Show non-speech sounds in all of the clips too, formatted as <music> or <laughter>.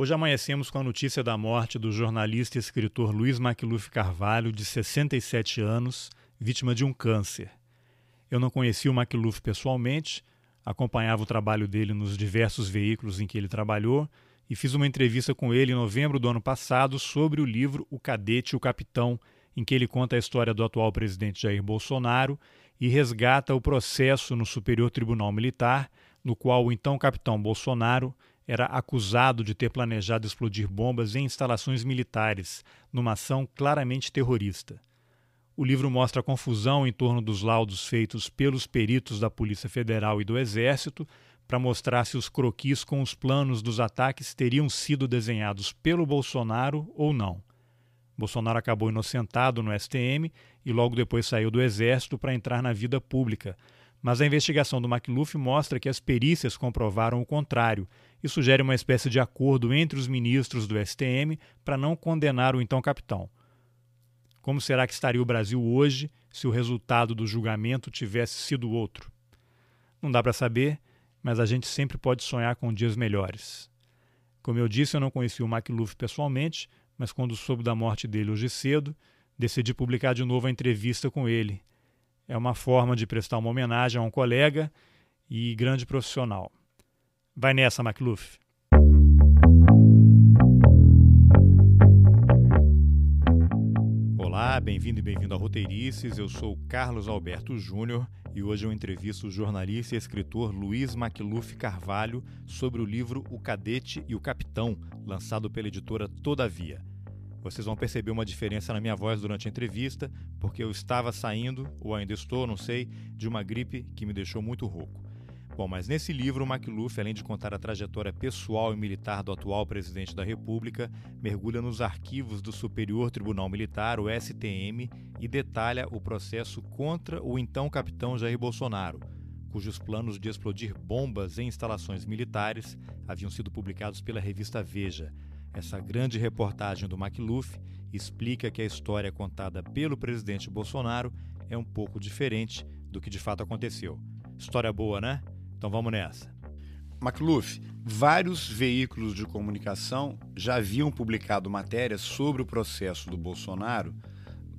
Hoje amanhecemos com a notícia da morte do jornalista e escritor Luiz Macluf Carvalho, de 67 anos, vítima de um câncer. Eu não conheci o Macluf pessoalmente, acompanhava o trabalho dele nos diversos veículos em que ele trabalhou e fiz uma entrevista com ele em novembro do ano passado sobre o livro O Cadete e o Capitão, em que ele conta a história do atual presidente Jair Bolsonaro e resgata o processo no Superior Tribunal Militar, no qual o então capitão Bolsonaro era acusado de ter planejado explodir bombas em instalações militares, numa ação claramente terrorista. O livro mostra a confusão em torno dos laudos feitos pelos peritos da Polícia Federal e do Exército para mostrar se os croquis com os planos dos ataques teriam sido desenhados pelo Bolsonaro ou não. Bolsonaro acabou inocentado no STM e logo depois saiu do Exército para entrar na vida pública. Mas a investigação do McLuff mostra que as perícias comprovaram o contrário e sugere uma espécie de acordo entre os ministros do STM para não condenar o então capitão. Como será que estaria o Brasil hoje se o resultado do julgamento tivesse sido outro? Não dá para saber, mas a gente sempre pode sonhar com dias melhores. Como eu disse, eu não conheci o McLuff pessoalmente, mas quando soube da morte dele hoje cedo, decidi publicar de novo a entrevista com ele. É uma forma de prestar uma homenagem a um colega e grande profissional. Vai nessa, McLuff. Olá, bem-vindo e bem-vindo a Roteirices. Eu sou Carlos Alberto Júnior e hoje eu entrevisto o jornalista e escritor Luiz Macluf Carvalho sobre o livro O Cadete e o Capitão, lançado pela editora Todavia. Vocês vão perceber uma diferença na minha voz durante a entrevista, porque eu estava saindo, ou ainda estou, não sei, de uma gripe que me deixou muito rouco. Bom, mas nesse livro, McLuff, além de contar a trajetória pessoal e militar do atual presidente da República, mergulha nos arquivos do Superior Tribunal Militar, o STM, e detalha o processo contra o então capitão Jair Bolsonaro, cujos planos de explodir bombas em instalações militares haviam sido publicados pela revista Veja. Essa grande reportagem do McLuff explica que a história contada pelo presidente Bolsonaro é um pouco diferente do que de fato aconteceu. História boa, né? Então vamos nessa. McLuff, vários veículos de comunicação já haviam publicado matérias sobre o processo do Bolsonaro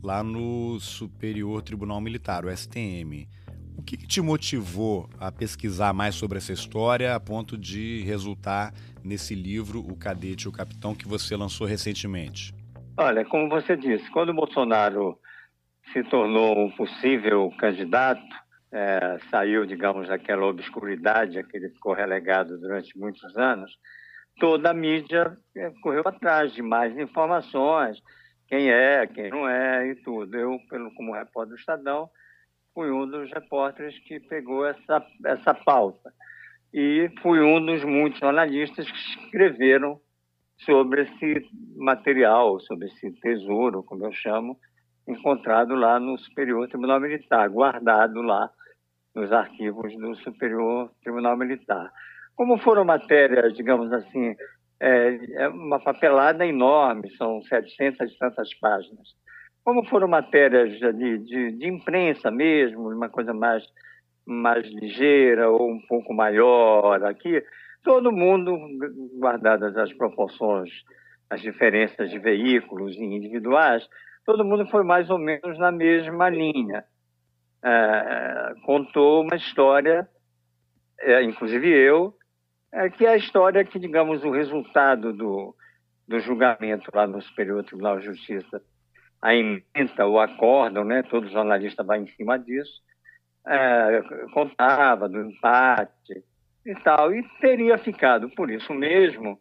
lá no Superior Tribunal Militar, o STM. O que, que te motivou a pesquisar mais sobre essa história a ponto de resultar nesse livro, O Cadete e o Capitão, que você lançou recentemente? Olha, como você disse, quando o Bolsonaro se tornou um possível candidato, é, saiu, digamos, daquela obscuridade a que ele ficou relegado durante muitos anos, toda a mídia é, correu atrás de mais informações, quem é, quem não é e tudo. Eu, pelo, como repórter do Estadão, fui um dos repórteres que pegou essa, essa pauta. E fui um dos muitos jornalistas que escreveram sobre esse material, sobre esse tesouro, como eu chamo, encontrado lá no Superior Tribunal Militar, guardado lá nos arquivos do Superior Tribunal Militar. Como foram matérias, digamos assim, é, é uma papelada enorme, são 700 e tantas páginas. Como foram matérias de, de, de imprensa mesmo, uma coisa mais, mais ligeira ou um pouco maior aqui, todo mundo, guardadas as proporções, as diferenças de veículos individuais, todo mundo foi mais ou menos na mesma linha. É, contou uma história, é, inclusive eu, é, que é a história que, digamos, o resultado do, do julgamento lá no Superior Tribunal de Justiça, a emenda, o acórdão, né, todo jornalista vai em cima disso, é, contava do empate e tal, e teria ficado por isso mesmo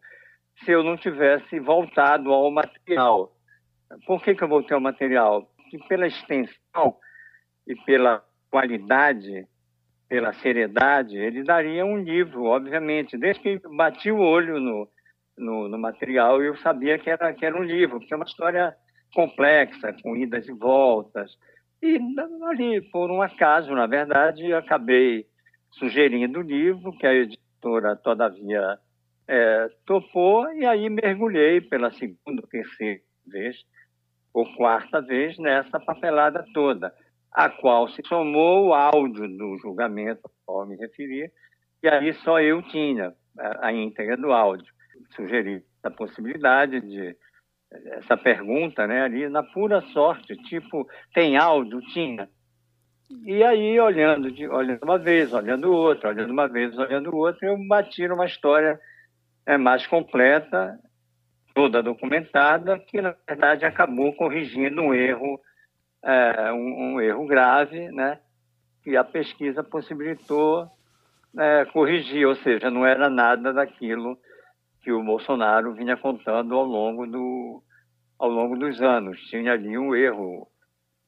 se eu não tivesse voltado ao material. Por que, que eu voltei ao material? Porque pela extensão e pela qualidade, pela seriedade, ele daria um livro, obviamente. Desde que bati o olho no, no, no material, eu sabia que era, que era um livro, porque é uma história complexa, com idas e voltas. E ali, por um acaso, na verdade, acabei sugerindo o livro, que a editora, todavia, é, topou, e aí mergulhei pela segunda, terceira vez por quarta vez nessa papelada toda, a qual se somou o áudio do julgamento ao me referi, e aí só eu tinha a íntegra do áudio. sugeri a possibilidade de essa pergunta, né, ali na pura sorte, tipo, tem áudio? Tinha. E aí, olhando, de, olhando uma vez, olhando outra, olhando uma vez, olhando outra, eu bati numa história é, mais completa, toda documentada, que na verdade acabou corrigindo um erro, é, um, um, erro grave, né? Que a pesquisa possibilitou é, corrigir, ou seja, não era nada daquilo que o Bolsonaro vinha contando ao longo, do, ao longo dos anos. Tinha ali um erro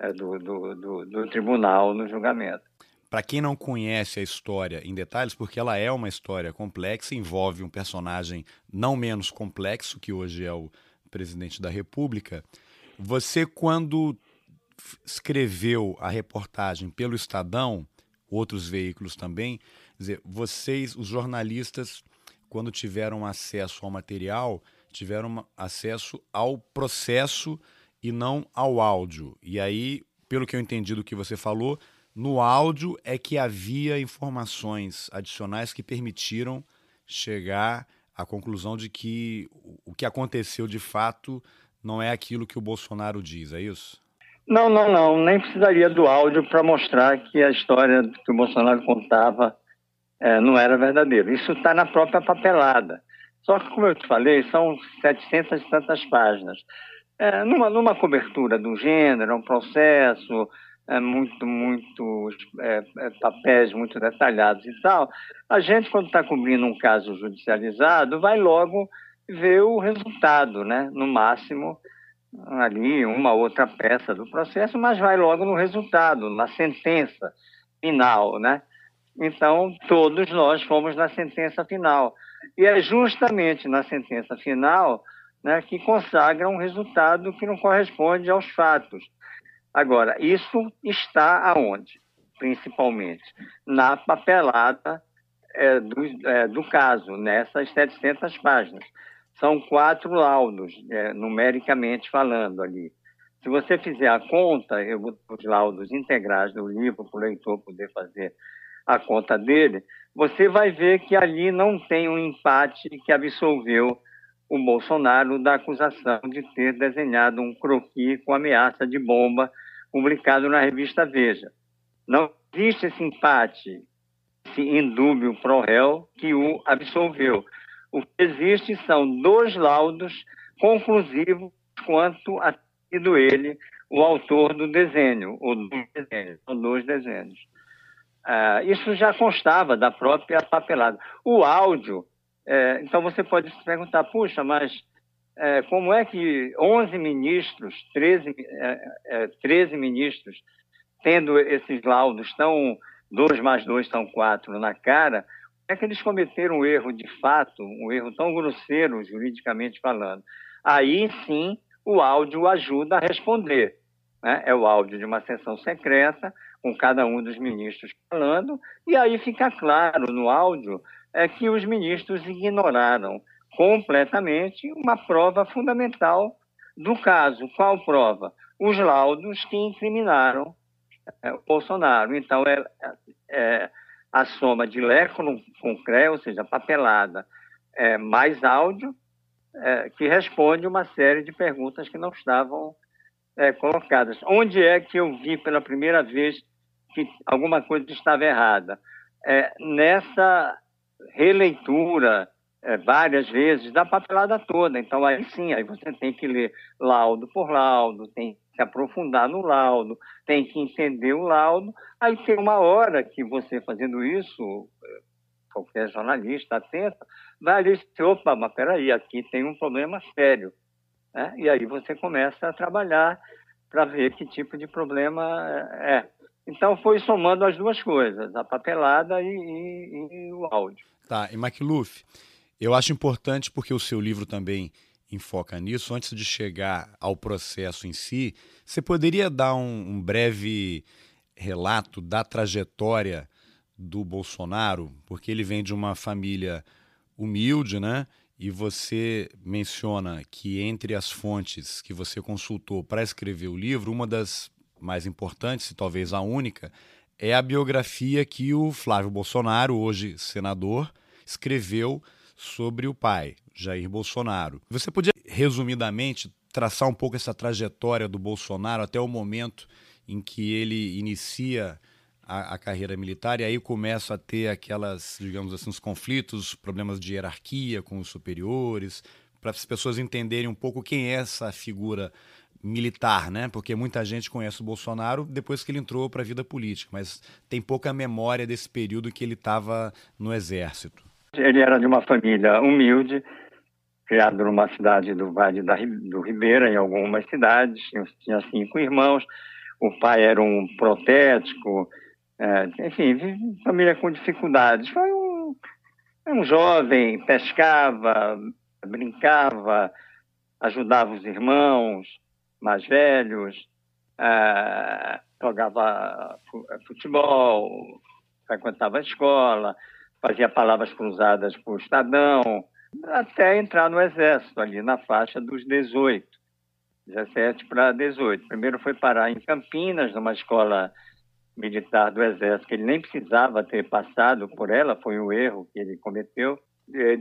é, do, do, do, do tribunal no julgamento. Para quem não conhece a história em detalhes, porque ela é uma história complexa, envolve um personagem não menos complexo, que hoje é o presidente da República. Você, quando escreveu a reportagem pelo Estadão, outros veículos também, dizer, vocês, os jornalistas, quando tiveram acesso ao material, tiveram acesso ao processo e não ao áudio. E aí, pelo que eu entendi do que você falou, no áudio é que havia informações adicionais que permitiram chegar à conclusão de que o que aconteceu de fato não é aquilo que o Bolsonaro diz, é isso? Não, não, não. Nem precisaria do áudio para mostrar que a história que o Bolsonaro contava é, não era verdadeira. Isso está na própria papelada. Só que, como eu te falei, são 700 e tantas páginas. É, numa, numa cobertura do gênero, um processo, é, muito, muito é, é, papéis muito detalhados e tal, a gente, quando está cobrindo um caso judicializado, vai logo ver o resultado, né? No máximo, ali, uma outra peça do processo, mas vai logo no resultado, na sentença final, né? Então, todos nós fomos na sentença final. E é justamente na sentença final né, que consagra um resultado que não corresponde aos fatos. Agora, isso está aonde? Principalmente na papelada é, do, é, do, caso, nessas 700 páginas. São quatro laudos, é, numericamente falando ali. Se você fizer a conta, eu vou os laudos integrais do livro para o leitor poder fazer a conta dele, você vai ver que ali não tem um empate que absolveu o Bolsonaro da acusação de ter desenhado um croquis com ameaça de bomba publicado na revista Veja. Não existe esse empate, esse indúbio pro réu que o absolveu. O que existe são dois laudos conclusivos quanto a sido ele o autor do desenho, ou dos desenhos, são dois desenhos. Ah, isso já constava da própria papelada. O áudio é, então você pode se perguntar, puxa, mas é, como é que 11 ministros, 13, é, 13 é, ministros, tendo esses laudos tão 2 mais 2 são 4 na cara, é que eles cometeram um erro de fato, um erro tão grosseiro juridicamente falando? Aí sim o áudio ajuda a responder. Né? É o áudio de uma sessão secreta, com cada um dos ministros falando, e aí fica claro no áudio é que os ministros ignoraram completamente uma prova fundamental do caso. Qual prova? Os laudos que incriminaram é, Bolsonaro. Então, é, é, a soma de Lé com, com CRE, ou seja, papelada, é, mais áudio, é, que responde uma série de perguntas que não estavam é, colocadas. Onde é que eu vi pela primeira vez que alguma coisa estava errada? É, nessa releitura é, várias vezes da papelada toda. Então, aí sim, aí você tem que ler laudo por laudo, tem que se aprofundar no laudo, tem que entender o laudo. Aí tem uma hora que você fazendo isso, qualquer jornalista atento, vai ali e diz, opa, mas peraí, aqui tem um problema sério. Né? E aí você começa a trabalhar para ver que tipo de problema é. Então foi somando as duas coisas, a papelada e, e, e o áudio. Tá, e McLuff, eu acho importante porque o seu livro também enfoca nisso. Antes de chegar ao processo em si, você poderia dar um, um breve relato da trajetória do Bolsonaro, porque ele vem de uma família humilde, né? E você menciona que entre as fontes que você consultou para escrever o livro, uma das mais importantes, e talvez a única, é a biografia que o Flávio Bolsonaro, hoje senador, escreveu sobre o pai, Jair Bolsonaro. Você podia, resumidamente, traçar um pouco essa trajetória do Bolsonaro até o momento em que ele inicia a, a, carreira militar e aí começa a ter aquelas, digamos assim, os conflitos, problemas de hierarquia com os superiores, para as pessoas entenderem um pouco quem é essa figura militar, né? Porque muita gente conhece o Bolsonaro depois que ele entrou para a vida política, mas tem pouca memória desse período que ele estava no exército. Ele era de uma família humilde, criado numa cidade do Vale da, do Ribeira, em algumas cidades, tinha cinco irmãos. O pai era um protético, é, enfim, família com dificuldades. Foi um, um jovem, pescava, brincava, ajudava os irmãos mais velhos, é, jogava futebol, frequentava a escola, fazia palavras cruzadas o Estadão, até entrar no Exército, ali na faixa dos 18, 17 para 18. Primeiro foi parar em Campinas, numa escola militar do Exército, que ele nem precisava ter passado por ela, foi um erro que ele cometeu.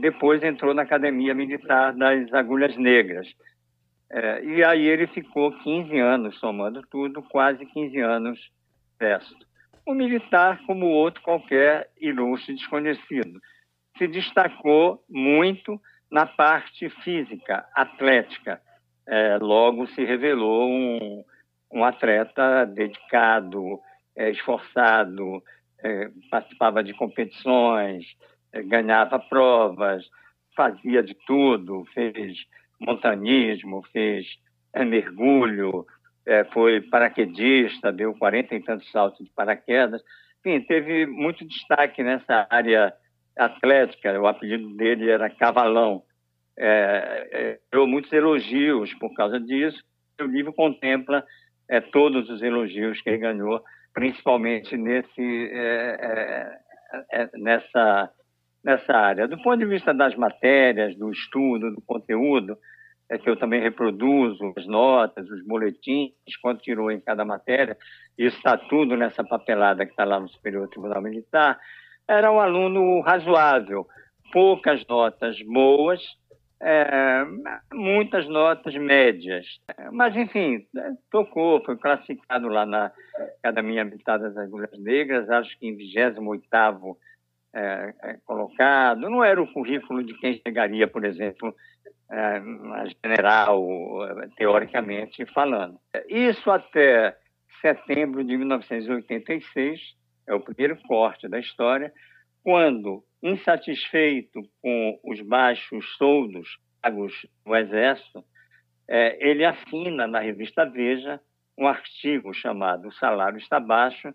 Depois entrou na Academia Militar das Agulhas Negras. É, e aí ele ficou 15 anos, somando tudo, quase 15 anos exército. Um militar como outro qualquer ilustre desconhecido. Se destacou muito na parte física, atlética. É, logo se revelou um, um atleta dedicado, é, esforçado, é, participava de competições, é, ganhava provas, fazia de tudo, fez montanismo, fez é, mergulho, é, foi paraquedista, deu 40 e tantos saltos de paraquedas. Enfim, teve muito destaque nessa área atlética. O apelido dele era Cavalão. É, deu muitos elogios por causa disso. O livro contempla é, todos os elogios que ele ganhou principalmente nesse, é, é, é, nessa, nessa área. Do ponto de vista das matérias, do estudo, do conteúdo, é que eu também reproduzo as notas, os boletins, quanto tirou em cada matéria, isso está tudo nessa papelada que está lá no Superior Tribunal Militar, era um aluno razoável, poucas notas boas, é, muitas notas médias. Mas, enfim, tocou, foi classificado lá na Academia Militar das Agulhas Negras, acho que em 28 é, é, colocado. Não era o currículo de quem chegaria, por exemplo, é, general, teoricamente falando. Isso até setembro de 1986, é o primeiro corte da história, quando insatisfeito com os baixos soldos pagos no Exército, é, ele assina na revista Veja um artigo chamado O Salário Está Baixo,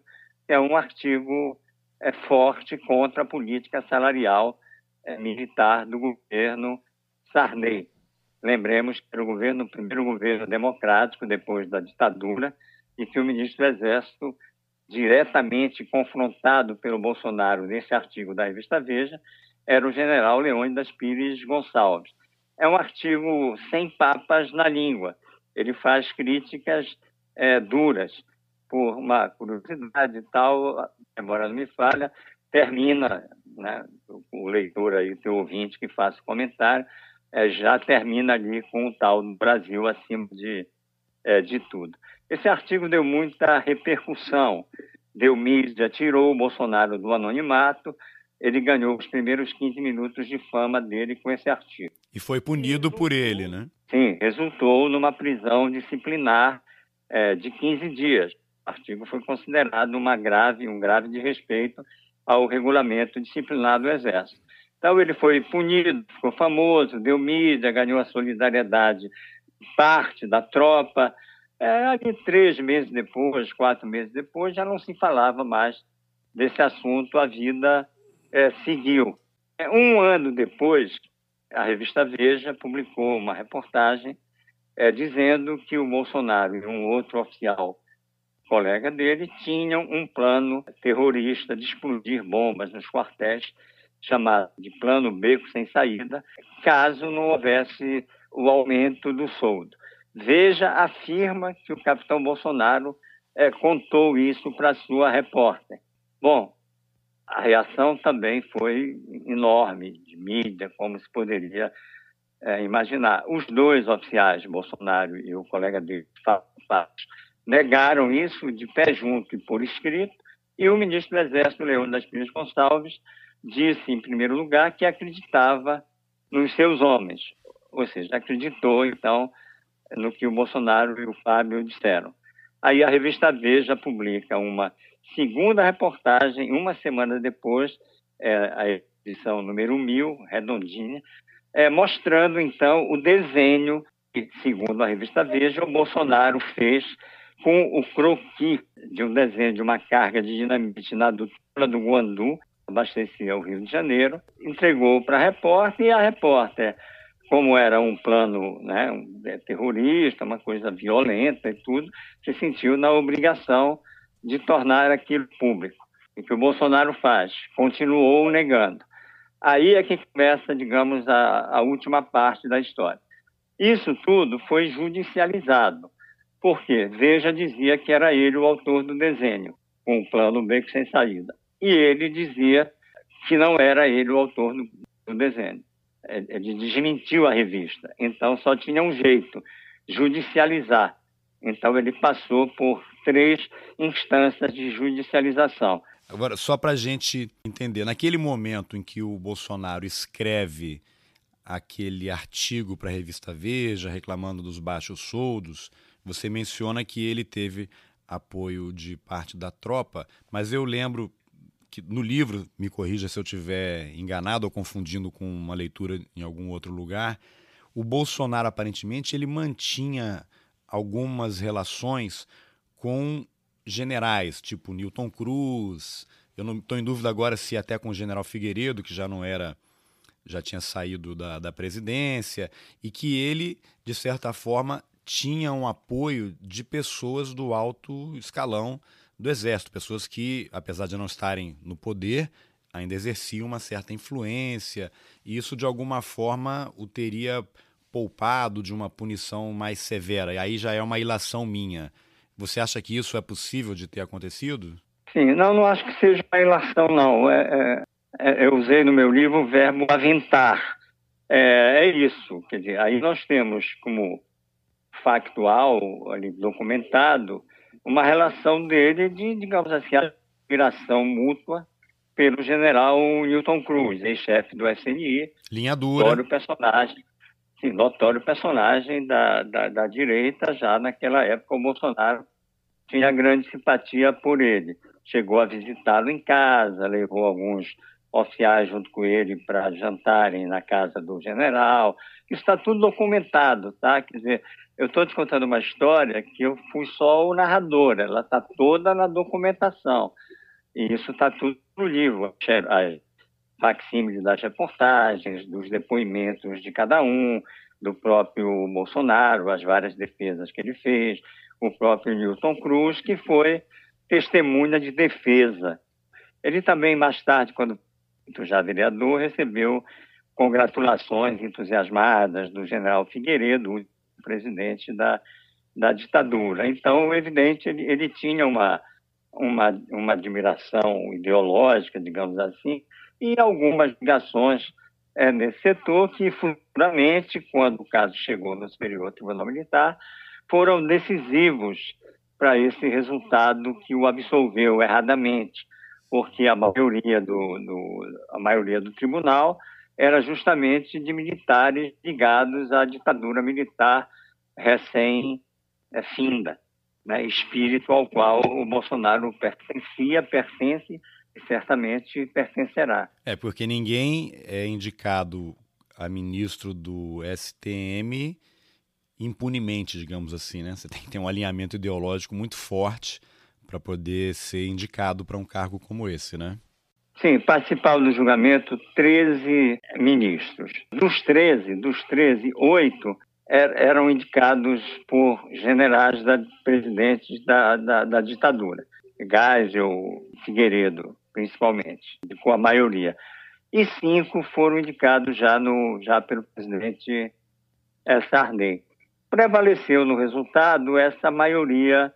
que é um artigo é, forte contra a política salarial é, militar do governo Sarney. Lembremos que era o, governo, o primeiro governo democrático depois da ditadura e que o ministro do Exército diretamente confrontado pelo Bolsonaro nesse artigo da revista Veja, era o general Leônidas Pires Gonçalves. É um artigo sem papas na língua. Ele faz críticas é, duras. Por uma curiosidade e tal, embora não me falha, termina, né, o leitor aí, o ouvinte que faça comentário, é, já termina ali com o tal do Brasil acima de, é, de tudo. Esse artigo deu muita repercussão, deu mídia, tirou o Bolsonaro do anonimato, ele ganhou os primeiros 15 minutos de fama dele com esse artigo. E foi punido por ele, né? Sim, resultou numa prisão disciplinar é, de 15 dias. O artigo foi considerado uma grave, um grave desrespeito ao regulamento disciplinar do Exército. Então ele foi punido, ficou famoso, deu mídia, ganhou a solidariedade parte da tropa, é, três meses depois, quatro meses depois, já não se falava mais desse assunto, a vida é, seguiu. É, um ano depois, a revista Veja publicou uma reportagem é, dizendo que o Bolsonaro e um outro oficial colega dele tinham um plano terrorista de explodir bombas nos quartéis, chamado de Plano Beco Sem Saída, caso não houvesse o aumento do soldo. Veja afirma que o capitão Bolsonaro é, contou isso para sua repórter. Bom, a reação também foi enorme de mídia, como se poderia é, imaginar. Os dois oficiais, Bolsonaro e o colega dele, Fábio, negaram isso de pé junto e por escrito, e o ministro do Exército, Leandro das Pinhas Gonçalves, disse, em primeiro lugar, que acreditava nos seus homens, ou seja, acreditou, então, no que o Bolsonaro e o Fábio disseram. Aí a revista Veja publica uma segunda reportagem, uma semana depois, é, a edição número 1000, redondinha, é, mostrando, então, o desenho que, segundo a revista Veja, o Bolsonaro fez com o croqui de um desenho de uma carga de dinamite na adutora do Guandu, abastecia o Rio de Janeiro, entregou para a repórter e a repórter, como era um plano né, é, terrorista, uma coisa violenta e tudo, se sentiu na obrigação de tornar aquilo público. E que o Bolsonaro faz? Continuou negando. Aí é que começa, digamos, a, a última parte da história. Isso tudo foi judicializado. Por quê? Veja dizia que era ele o autor do desenho, com o plano beco sem saída. E ele dizia que não era ele o autor do, do desenho. Ele desmentiu a revista. Então só tinha um jeito, judicializar. Então ele passou por três instâncias de judicialização. Agora, só para a gente entender, naquele momento em que o Bolsonaro escreve aquele artigo para a revista Veja, reclamando dos baixos soldos, você menciona que ele teve apoio de parte da tropa, mas eu lembro que no livro, me corrija se eu estiver enganado ou confundindo com uma leitura em algum outro lugar, o Bolsonaro aparentemente ele mantinha algumas relações com generais, tipo Newton Cruz. Eu não estou em dúvida agora se até com o general Figueiredo, que já não era, já tinha saído da, da presidência, e que ele, de certa forma, tinha um apoio de pessoas do alto escalão do exército, pessoas que, apesar de não estarem no poder, ainda exerciam uma certa influência, e isso de alguma forma o teria poupado de uma punição mais severa. E aí já é uma ilação minha. Você acha que isso é possível de ter acontecido? Sim, não, não acho que seja uma ilação, não. É, é, é, eu usei no meu livro o verbo aventar. É, é, isso. Quer dizer, aí nós temos como factual, ali, documentado, uma relação dele de, digamos assim, admiração mútua pelo general Newton Cruz, ex-chefe do SNI. Linha dura. Notório personagem, sim, notório personagem da, da, da direita, já naquela época o Bolsonaro tinha grande simpatia por ele. Chegou a visitá-lo em casa, levou alguns oficiais junto com ele para jantarem na casa do general. Isso está tudo documentado, tá? Quer dizer, eu estou te contando uma história que eu fui só o narrador, ela está toda na documentação. E isso está tudo no livro, as facsímiles das reportagens, dos depoimentos de cada um, do próprio Bolsonaro, as várias defesas que ele fez, o próprio Newton Cruz, que foi testemunha de defesa. Ele também, mais tarde, quando já vereador, recebeu congratulações entusiasmadas do general Figueiredo, presidente da, da ditadura. Então, evidente, ele, ele tinha uma, uma, uma admiração ideológica, digamos assim, e algumas ligações é, nesse setor que, futuramente, quando o caso chegou no Superior Tribunal Militar, foram decisivos para esse resultado que o absolveu erradamente porque a maioria do, do, a maioria do tribunal era justamente de militares ligados à ditadura militar recém-finda, né, espírito ao qual o Bolsonaro pertencia, pertence e certamente pertencerá. É, porque ninguém é indicado a ministro do STM impunemente, digamos assim, né? Você tem que ter um alinhamento ideológico muito forte para poder ser indicado para um cargo como esse, né? Sim, participaram do julgamento 13 ministros. Dos 13, dos 13, oito er, eram indicados por generais da, presidentes da, da, da ditadura. Geisel, Figueiredo, principalmente, com a maioria. E cinco foram indicados já, no, já pelo presidente Sarney. Prevaleceu no resultado essa maioria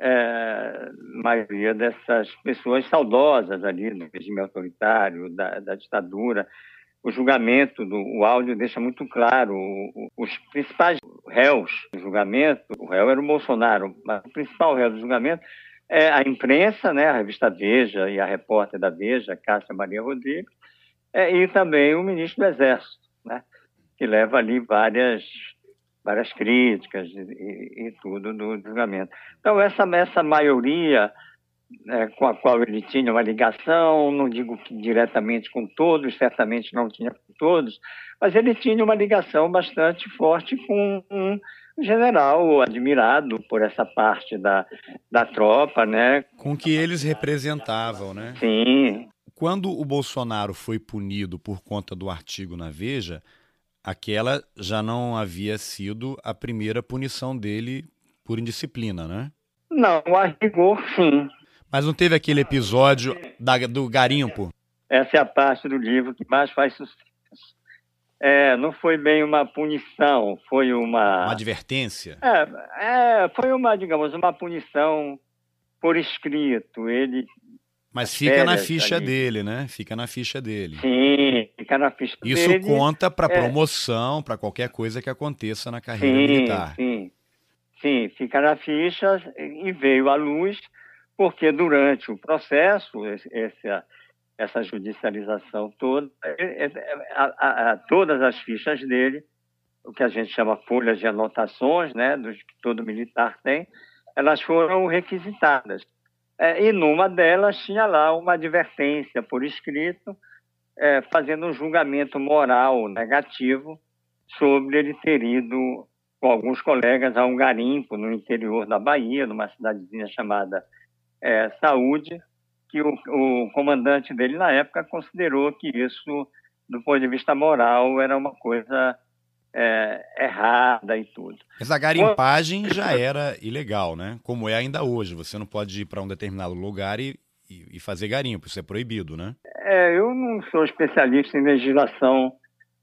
é, maioria dessas pessoas saudosas ali do regime autoritário, da, da ditadura, o julgamento, do, o áudio deixa muito claro os principais réus do julgamento. O réu era o Bolsonaro, mas o principal réu do julgamento é a imprensa, né, a revista Veja e a repórter da Veja, Cássia Maria Rodrigues, é, e também o ministro do Exército, né, que leva ali várias várias críticas e, e tudo do julgamento. Então essa essa maioria é, com a qual ele tinha uma ligação, não digo que diretamente com todos, certamente não tinha com todos, mas ele tinha uma ligação bastante forte com um general admirado por essa parte da, da tropa, né? Com que eles representavam, né? Sim. Quando o Bolsonaro foi punido por conta do artigo na Veja, aquela já não havia sido a primeira punição dele por indisciplina, né? Não, a rigor, sim. Mas não teve aquele episódio da, do garimpo? Essa é a parte do livro que mais faz sucesso. É, não foi bem uma punição, foi uma. Uma advertência? É, é, foi uma, digamos, uma punição por escrito. Ele. Mas fica na ficha ali. dele, né? Fica na ficha dele. Sim, fica na ficha Isso dele. Isso conta para é. promoção, para qualquer coisa que aconteça na carreira sim, militar. Sim, sim, fica na ficha e veio à luz porque durante o processo, essa, essa judicialização toda, é, é, a, a, a, todas as fichas dele, o que a gente chama folhas de anotações, né, dos que todo militar tem, elas foram requisitadas. É, e numa delas tinha lá uma advertência por escrito, é, fazendo um julgamento moral negativo sobre ele ter ido com alguns colegas a um garimpo no interior da Bahia, numa cidadezinha chamada é, saúde, que o, o, comandante dele na época considerou que isso, do ponto de vista moral, era uma coisa é, errada e tudo. Essa garimpagem já era ilegal, né? Como é ainda hoje. Você não pode ir para um determinado lugar e, e, e, fazer garimpo, isso é proibido, né? É, eu não sou especialista em legislação,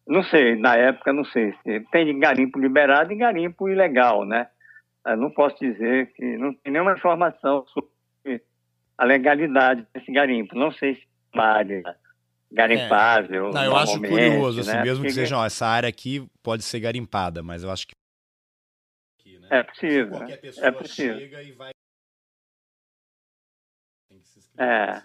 não sei, na época não sei. Tem garimpo liberado e garimpo ilegal, né? Eu não posso dizer que não tem nenhuma informação sobre a legalidade desse garimpo. Não sei se é uma área garimpável. É. Não, eu acho curioso, assim, né? mesmo Porque... que seja, ó, essa área aqui pode ser garimpada, mas eu acho que. Aqui, né? É possível. é possível. chega e vai. É.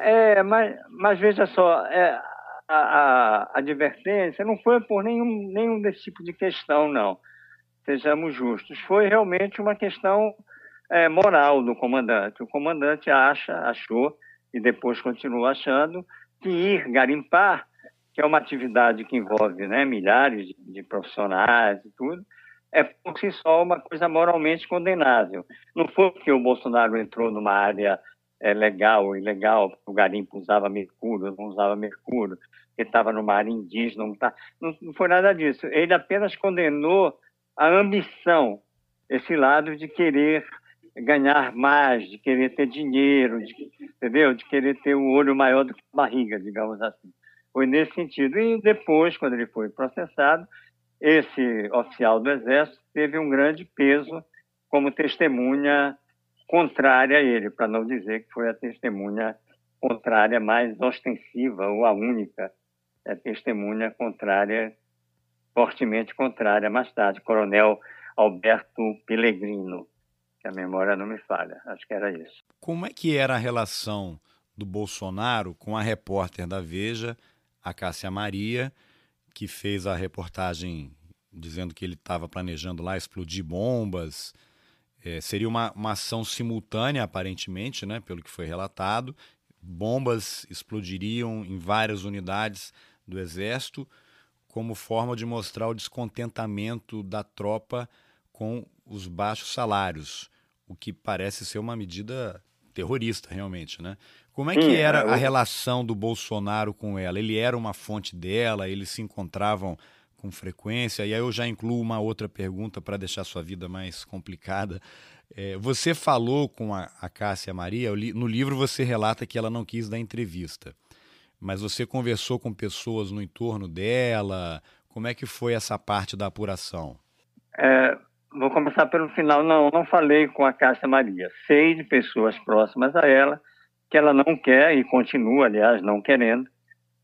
É, mas, mas veja só, é, a, a, advertência não foi por nenhum, nenhum desse tipo de questão, não. Sejamos justos. Foi realmente uma questão é, moral do comandante. O comandante acha, achou, e depois continua achando, que ir garimpar, que é uma atividade que envolve né, milhares de, de profissionais e tudo, é por si só uma coisa moralmente condenável. Não foi porque o Bolsonaro entrou numa área é, legal ou ilegal, o garimpo usava mercúrio, não usava mercúrio, ele estava numa área indígena, não, tá, não, não foi nada disso. Ele apenas condenou a ambição, esse lado de querer ganhar mais, de querer ter dinheiro, de, entendeu? De querer ter um olho maior do que a barriga, digamos assim. Foi nesse sentido. E depois, quando ele foi processado, esse oficial do Exército teve um grande peso como testemunha contrária a ele, para não dizer que foi a testemunha contrária mais ostensiva ou a única é, testemunha contrária, fortemente contrária mais tarde, Coronel Alberto Pellegrino que a memória não me falha. Acho que era isso. Como é que era a relação do Bolsonaro com a repórter da Veja, a Cássia Maria, que fez a reportagem dizendo que ele estava planejando lá explodir bombas. É, seria uma, uma ação simultânea, aparentemente, né, pelo que foi relatado. Bombas explodiriam em várias unidades do Exército, como forma de mostrar o descontentamento da tropa com os baixos salários, o que parece ser uma medida terrorista, realmente, né? Como é que era é, a relação do Bolsonaro com ela? Ele era uma fonte dela? Eles se encontravam com frequência? E aí eu já incluo uma outra pergunta para deixar sua vida mais complicada. É, você falou com a, a Cássia Maria, no livro você relata que ela não quis dar entrevista, mas você conversou com pessoas no entorno dela? Como é que foi essa parte da apuração? É, Vou começar pelo final. Não, não falei com a Cássia Maria. Sei de pessoas próximas a ela que ela não quer e continua, aliás, não querendo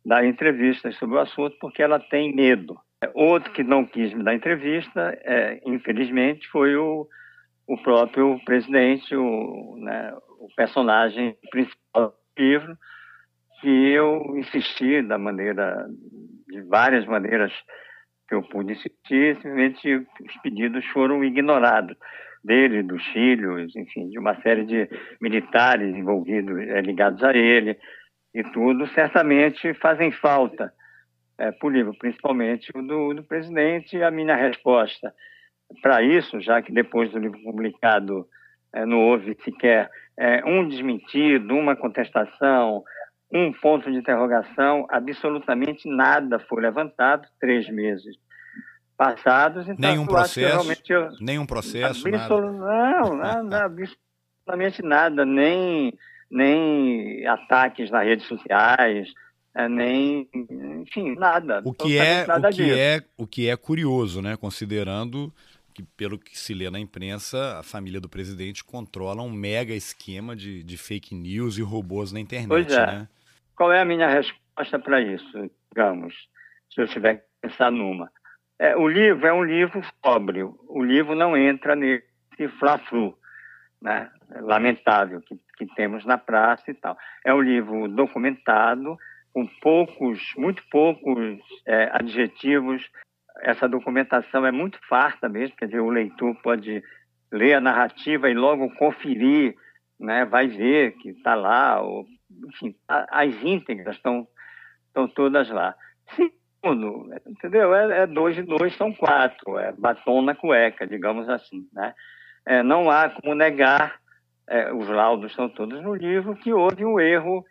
dar entrevistas sobre o assunto porque ela tem medo. Outro que não quis me dar entrevista, é, infelizmente, foi o, o próprio presidente, o, né, o personagem principal do livro, que eu insisti da maneira, de várias maneiras que eu pude insistir, simplesmente os pedidos foram ignorados dele, dos filhos, enfim, de uma série de militares envolvidos, é, ligados a ele e tudo, certamente fazem falta é, para o livro, principalmente o do, do presidente. A minha resposta para isso, já que depois do livro publicado é, não houve sequer é, um desmentido, uma contestação, um ponto de interrogação, absolutamente nada foi levantado, três meses passados. Então, nenhum processo, eu, nenhum processo, absolut, nada. Não, <laughs> nada, absolutamente nada, nem, nem ataques nas redes sociais, é, nem, enfim, nada. O que é, o que é, o que é curioso, né, considerando que, pelo que se lê na imprensa, a família do presidente controla um mega esquema de, de fake news e robôs na internet. Pois é. Né? Qual é a minha resposta para isso, digamos, se eu tiver que pensar numa? É, o livro é um livro sóbrio. O livro não entra nesse fla-flu, né? lamentável que, que temos na praça e tal. É um livro documentado, com poucos, muito poucos é, adjetivos essa documentação é muito farta mesmo, quer dizer, o leitor pode ler a narrativa e logo conferir, né, vai ver que está lá, ou, enfim, as íntegras estão, estão todas lá. Segundo, entendeu? É, é, dois e dois são quatro, é batom na cueca, digamos assim, né? É, não há como negar, é, os laudos estão todos no livro, que houve um erro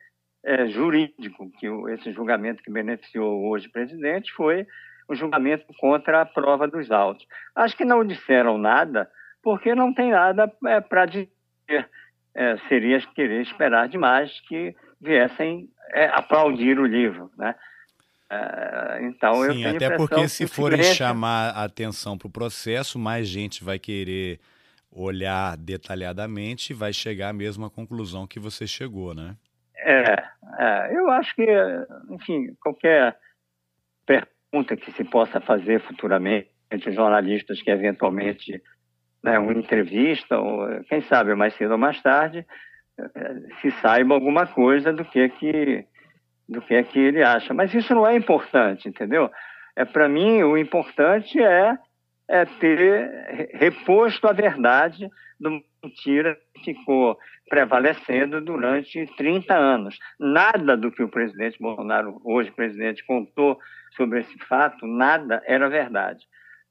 é, jurídico, que o, esse julgamento que beneficiou hoje o presidente foi o julgamento contra a prova dos autos. Acho que não disseram nada, porque não tem nada é, para dizer. É, seria querer esperar demais que viessem é, aplaudir o livro, né? É, então Sim, eu tenho até porque se forem chamar a atenção para o processo, mais gente vai querer olhar detalhadamente e vai chegar à mesma conclusão que você chegou, né? É, é eu acho que, enfim, qualquer pergunta que se possa fazer futuramente jornalistas que eventualmente né, uma entrevista, ou quem sabe mais cedo ou mais tarde, eh, se saiba alguma coisa do que é que do que é que ele acha. Mas isso não é importante, entendeu? É para mim o importante é, é ter reposto a verdade do mentira que ficou prevalecendo durante 30 anos. Nada do que o presidente Bolsonaro, hoje presidente, contou sobre esse fato, nada era verdade.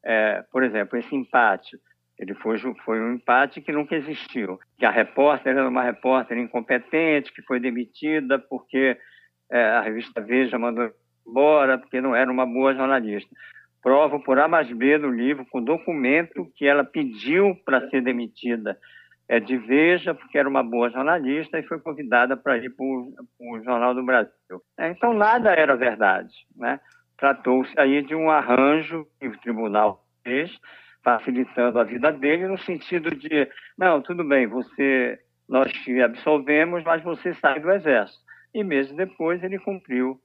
É, por exemplo, esse empate, ele foi, foi um empate que nunca existiu. Que a repórter era uma repórter incompetente, que foi demitida porque é, a revista Veja mandou embora, porque não era uma boa jornalista. Provo por A mais B no livro, com documento que ela pediu para ser demitida é, de Veja, porque era uma boa jornalista e foi convidada para ir para o Jornal do Brasil. É, então, nada era verdade. Né? tratou-se aí de um arranjo que o tribunal fez, facilitando a vida dele, no sentido de, não, tudo bem, você, nós te absolvemos, mas você sai do exército. E meses depois ele cumpriu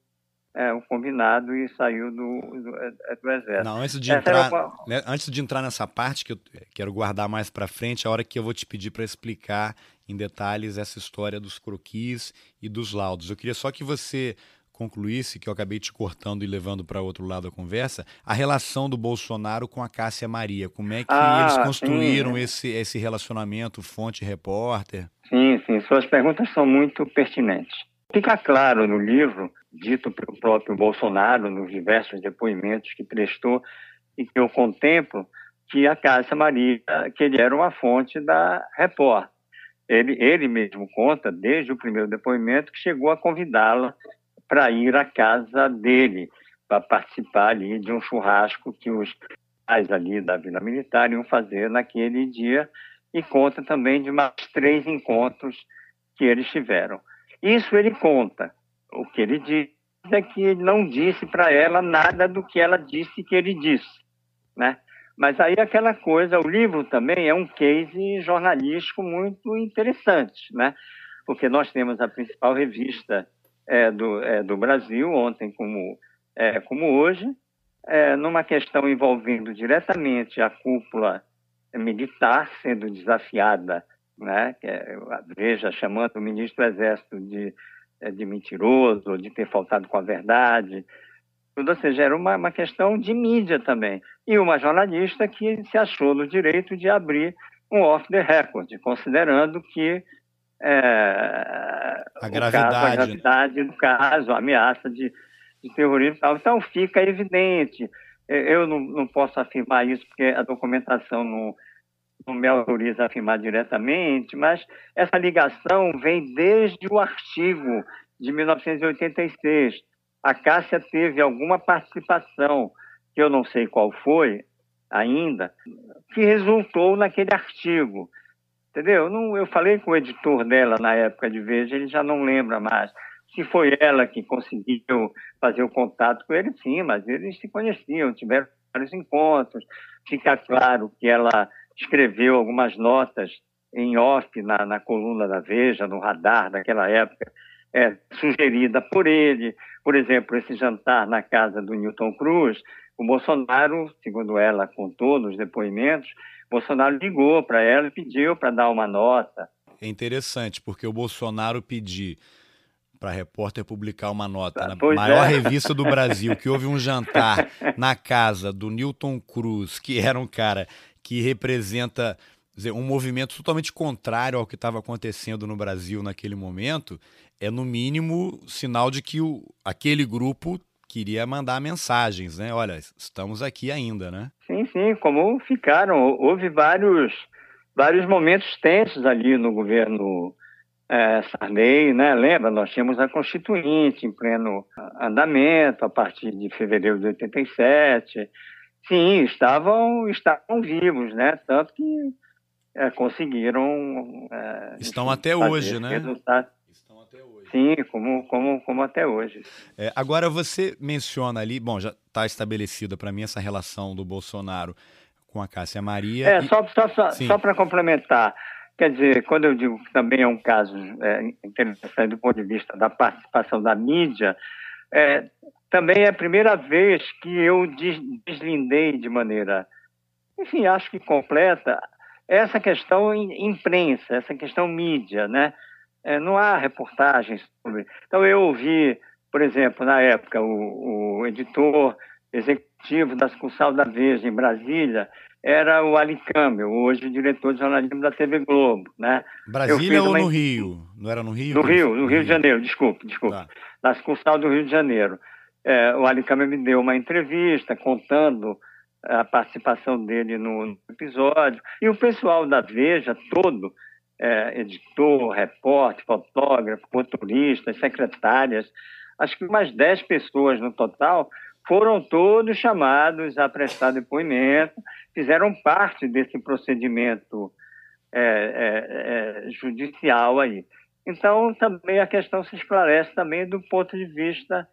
é, o combinado e saiu do, do, é, do exército. Não, antes de, entrar, uma... né, antes de entrar nessa parte, que eu quero guardar mais para frente, a hora que eu vou te pedir para explicar em detalhes essa história dos croquis e dos laudos. Eu queria só que você concluísse, que eu acabei te cortando e levando para outro lado a conversa, a relação do Bolsonaro com a Cássia Maria. Como é que ah, eles construíram esse, esse relacionamento, fonte-repórter? Sim, sim. Suas perguntas são muito pertinentes. Fica claro no livro, dito pelo próprio Bolsonaro, nos diversos depoimentos que prestou e que eu contemplo, que a Cássia Maria, que ele era uma fonte da repórter. Ele, ele mesmo conta, desde o primeiro depoimento, que chegou a convidá-la para ir à casa dele, para participar ali de um churrasco que os pais ali da Vila Militar iam fazer naquele dia, e conta também de mais três encontros que eles tiveram. Isso ele conta. O que ele diz é que ele não disse para ela nada do que ela disse que ele disse, né? Mas aí aquela coisa, o livro também é um case jornalístico muito interessante, né? Porque nós temos a principal revista é, do, é, do Brasil, ontem como, é, como hoje, é, numa questão envolvendo diretamente a cúpula militar sendo desafiada, né, é, a Veja chamando o ministro do Exército de, é, de mentiroso, de ter faltado com a verdade, ou seja, era uma, uma questão de mídia também. E uma jornalista que se achou no direito de abrir um off the record, considerando que é, a, gravidade. Caso, a gravidade do caso, a ameaça de, de terrorismo e tal. Então fica evidente. Eu não, não posso afirmar isso porque a documentação não, não me autoriza a afirmar diretamente, mas essa ligação vem desde o artigo de 1986. A Cássia teve alguma participação, que eu não sei qual foi ainda, que resultou naquele artigo. Entendeu? Não, eu falei com o editor dela na época de Veja, ele já não lembra mais. Se foi ela que conseguiu fazer o contato com ele, sim, mas eles se conheciam, tiveram vários encontros. Fica claro que ela escreveu algumas notas em off na, na coluna da Veja, no radar daquela época, é, sugerida por ele. Por exemplo, esse jantar na casa do Newton Cruz, o Bolsonaro, segundo ela contou nos depoimentos, Bolsonaro ligou para ela e pediu para dar uma nota. É interessante, porque o Bolsonaro pedir para a repórter publicar uma nota ah, na maior é. revista do Brasil, que houve um jantar <laughs> na casa do Newton Cruz, que era um cara que representa dizer, um movimento totalmente contrário ao que estava acontecendo no Brasil naquele momento, é no mínimo sinal de que o, aquele grupo queria mandar mensagens, né? Olha, estamos aqui ainda, né? Sim, sim, como ficaram. Houve vários, vários momentos tensos ali no governo é, Sarney, né? Lembra? Nós tínhamos a Constituinte em pleno andamento a partir de fevereiro de 87. Sim, estavam, estavam vivos, né? Tanto que é, conseguiram. É, Estão até hoje, né? Resultado. Sim, como, como, como até hoje. É, agora você menciona ali, bom, já está estabelecida para mim essa relação do Bolsonaro com a Cássia Maria. É, e... só, só, só, só para complementar, quer dizer, quando eu digo que também é um caso é, interessante do ponto de vista da participação da mídia, é, também é a primeira vez que eu deslindei de maneira, enfim, acho que completa, essa questão imprensa, essa questão mídia, né? É, não há reportagens sobre. Então, eu ouvi, por exemplo, na época, o, o editor executivo da sucursal da Veja em Brasília era o Ali Campbell, hoje diretor de jornalismo da TV Globo, né? Brasília ou uma... no Rio? Não era no Rio? No Rio, no Rio de Janeiro, desculpe, desculpe. Tá. Na sucursal do Rio de Janeiro. É, o Ali Campbell me deu uma entrevista contando a participação dele no episódio. E o pessoal da Veja todo é, editor, repórter, fotógrafo, motoristas, secretárias, acho que umas 10 pessoas no total, foram todos chamados a prestar depoimento, fizeram parte desse procedimento é, é, é, judicial aí. Então, também a questão se esclarece também do ponto de vista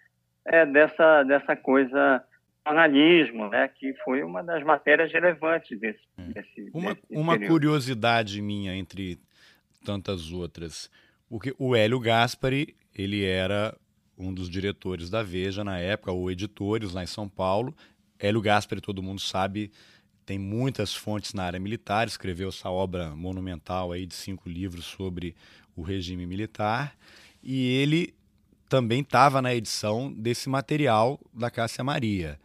é, dessa, dessa coisa jornalismo, né, que foi uma das matérias relevantes desse, é. desse Uma, desse uma curiosidade minha entre tantas outras. Porque o Hélio Gaspari, ele era um dos diretores da Veja na época, ou editores lá em São Paulo. Hélio Gaspari, todo mundo sabe, tem muitas fontes na área militar, escreveu essa obra monumental aí de cinco livros sobre o regime militar. E ele também estava na edição desse material da Cássia Maria.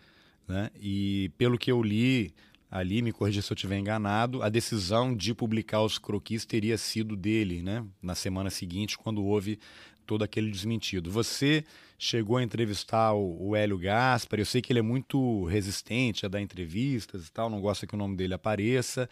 Né? E pelo que eu li ali, me corrija se eu estiver enganado, a decisão de publicar os croquis teria sido dele, né? Na semana seguinte, quando houve todo aquele desmentido. Você chegou a entrevistar o, Hélio Gaspar, eu sei que ele é muito resistente a dar entrevistas e tal, não gosta que o nome dele apareça.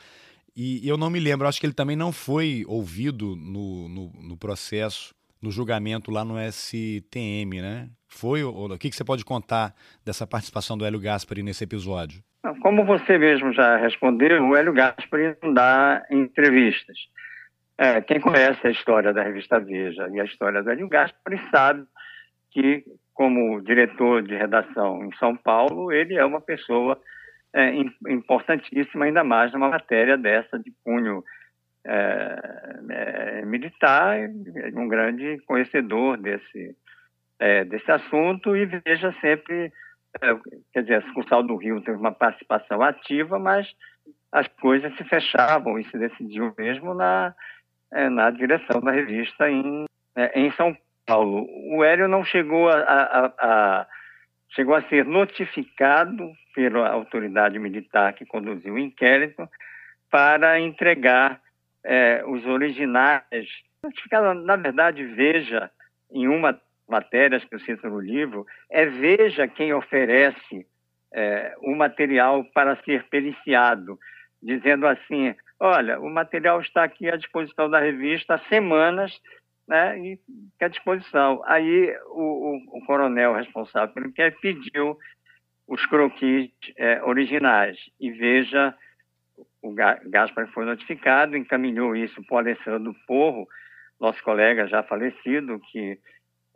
E eu não me lembro, acho que ele também não foi ouvido no, no, no processo, no julgamento lá no STM, né? Foi? O que, que você pode contar dessa participação do Hélio Gaspari nesse episódio? Como você mesmo já respondeu, o Hélio Gaspari não dá entrevistas. É, quem conhece a história da revista Veja e a história do Hélio Gaspari sabe que, como diretor de redação em São Paulo, ele é uma pessoa é, importantíssima, ainda mais numa matéria dessa de cunho é, é militar, um grande conhecedor desse, é, desse assunto e Veja sempre, quer dizer, a sucursal do Rio teve uma participação ativa, mas as coisas se fechavam e se decidiu mesmo na, é, na direção da revista em, é, em São Paulo. O Hélio não chegou a, a, a, chegou a ser notificado pela autoridade militar que conduziu o inquérito para entregar é, os originais. Notificado, na verdade, veja em uma matérias que eu cito no livro, é veja quem oferece é, o material para ser periciado, dizendo assim, olha, o material está aqui à disposição da revista há semanas, né, e à disposição. Aí o, o, o coronel responsável pelo que pediu os croquis é, originais e veja o Gaspar foi notificado, encaminhou isso para o Alessandro Porro, nosso colega já falecido, que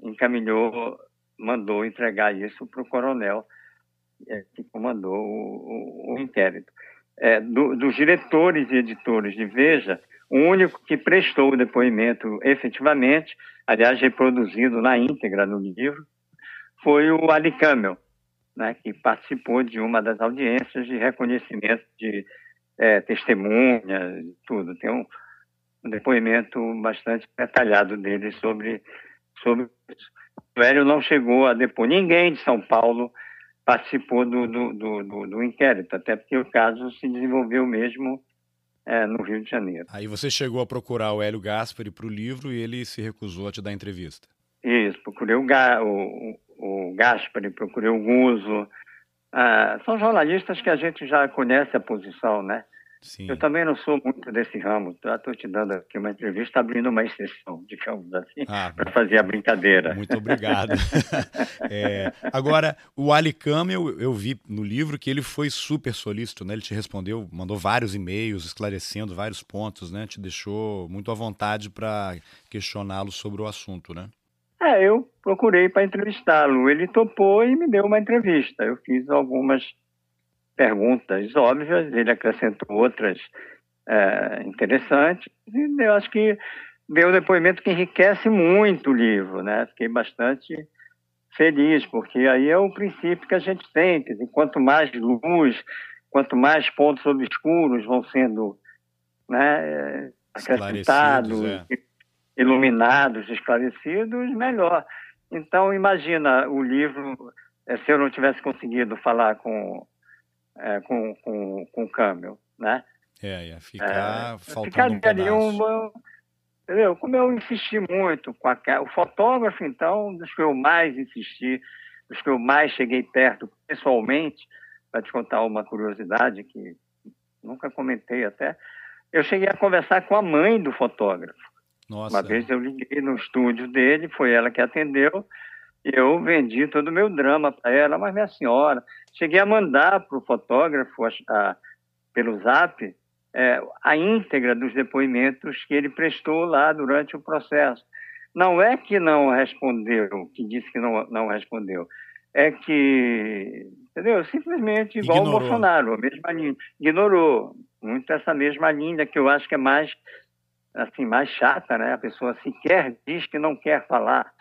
encaminhou, mandou entregar isso para o coronel é, que comandou o, o, o inquérito. É, do, dos diretores e editores de Veja, o único que prestou o depoimento efetivamente, aliás, reproduzido na íntegra no livro, foi o Ali Camel, né, que participou de uma das audiências de reconhecimento de é, testemunhas, tudo. Tem um, um depoimento bastante detalhado dele sobre sobre isso. O Hélio não chegou a depor. Ninguém de São Paulo participou do, do, do, do inquérito, até porque o caso se desenvolveu mesmo é, no Rio de Janeiro. Aí você chegou a procurar o Hélio Gaspari para o livro e ele se recusou a te dar entrevista. Isso, procurei o, Ga, o, o Gaspari, procurei o Guzo. Ah, são jornalistas que a gente já conhece a posição, né? Sim. Eu também não sou muito desse ramo. Estou te dando aqui uma entrevista, abrindo uma exceção, digamos assim, ah, para fazer a brincadeira. Muito obrigado. <laughs> é, agora, o Ali Camel, eu, eu vi no livro que ele foi super solícito, né? Ele te respondeu, mandou vários e-mails esclarecendo vários pontos, né? Te deixou muito à vontade para questioná-lo sobre o assunto, né? É, eu procurei para entrevistá-lo. Ele topou e me deu uma entrevista. Eu fiz algumas perguntas óbvias, ele acrescentou outras é, interessantes, e eu acho que deu um depoimento que enriquece muito o livro, né? Fiquei bastante feliz, porque aí é o princípio que a gente tem, quer dizer, quanto mais luz, quanto mais pontos obscuros vão sendo né, acrescentados, é. iluminados, esclarecidos, melhor. Então, imagina o livro, é, se eu não tivesse conseguido falar com é, com, com, com o câmbio, né? É, ia ficar é, faltando ficaria um uma, entendeu? Como eu insisti muito com a, o fotógrafo, então, dos que eu mais insisti, dos que eu mais cheguei perto pessoalmente, para te contar uma curiosidade que nunca comentei até, eu cheguei a conversar com a mãe do fotógrafo. Nossa. Uma vez eu liguei no estúdio dele, foi ela que atendeu, eu vendi todo o meu drama para ela, mas minha senhora, cheguei a mandar para o fotógrafo, a, a, pelo zap, é, a íntegra dos depoimentos que ele prestou lá durante o processo. Não é que não respondeu, que disse que não, não respondeu, é que, entendeu? Simplesmente igual Ignorou. o Bolsonaro, a mesma linha. Ignorou muito essa mesma linha que eu acho que é mais assim mais chata, né? A pessoa sequer diz que não quer falar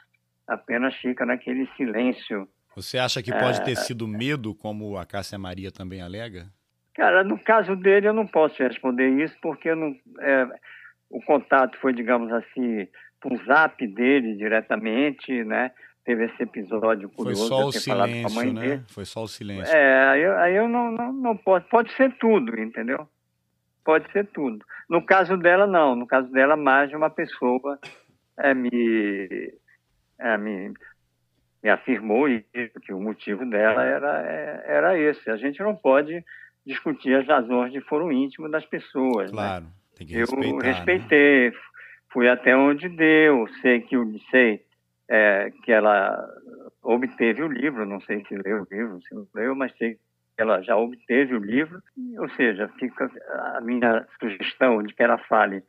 apenas fica naquele silêncio. Você acha que pode é... ter sido medo, como a Cássia Maria também alega? Cara, no caso dele eu não posso responder isso, porque não, é, o contato foi, digamos assim, por zap dele diretamente, né? Teve esse episódio curioso. Foi só o silêncio, né? Dele. Foi só o silêncio. É, aí, aí eu não, não, não posso. Pode ser tudo, entendeu? Pode ser tudo. No caso dela, não. No caso dela, mais de uma pessoa é, me é, me, me afirmou isso, que o motivo dela era, é, era esse. A gente não pode discutir as razões de foro íntimo das pessoas. Né? Claro, né? tem que respeitar. Eu respeitei, né? fui até onde deu, sei que eu sei é, que ela obteve o livro, não sei se leu o livro, se não leu, mas sei que ela já obteve o livro, ou seja, fica a minha sugestão de que ela fale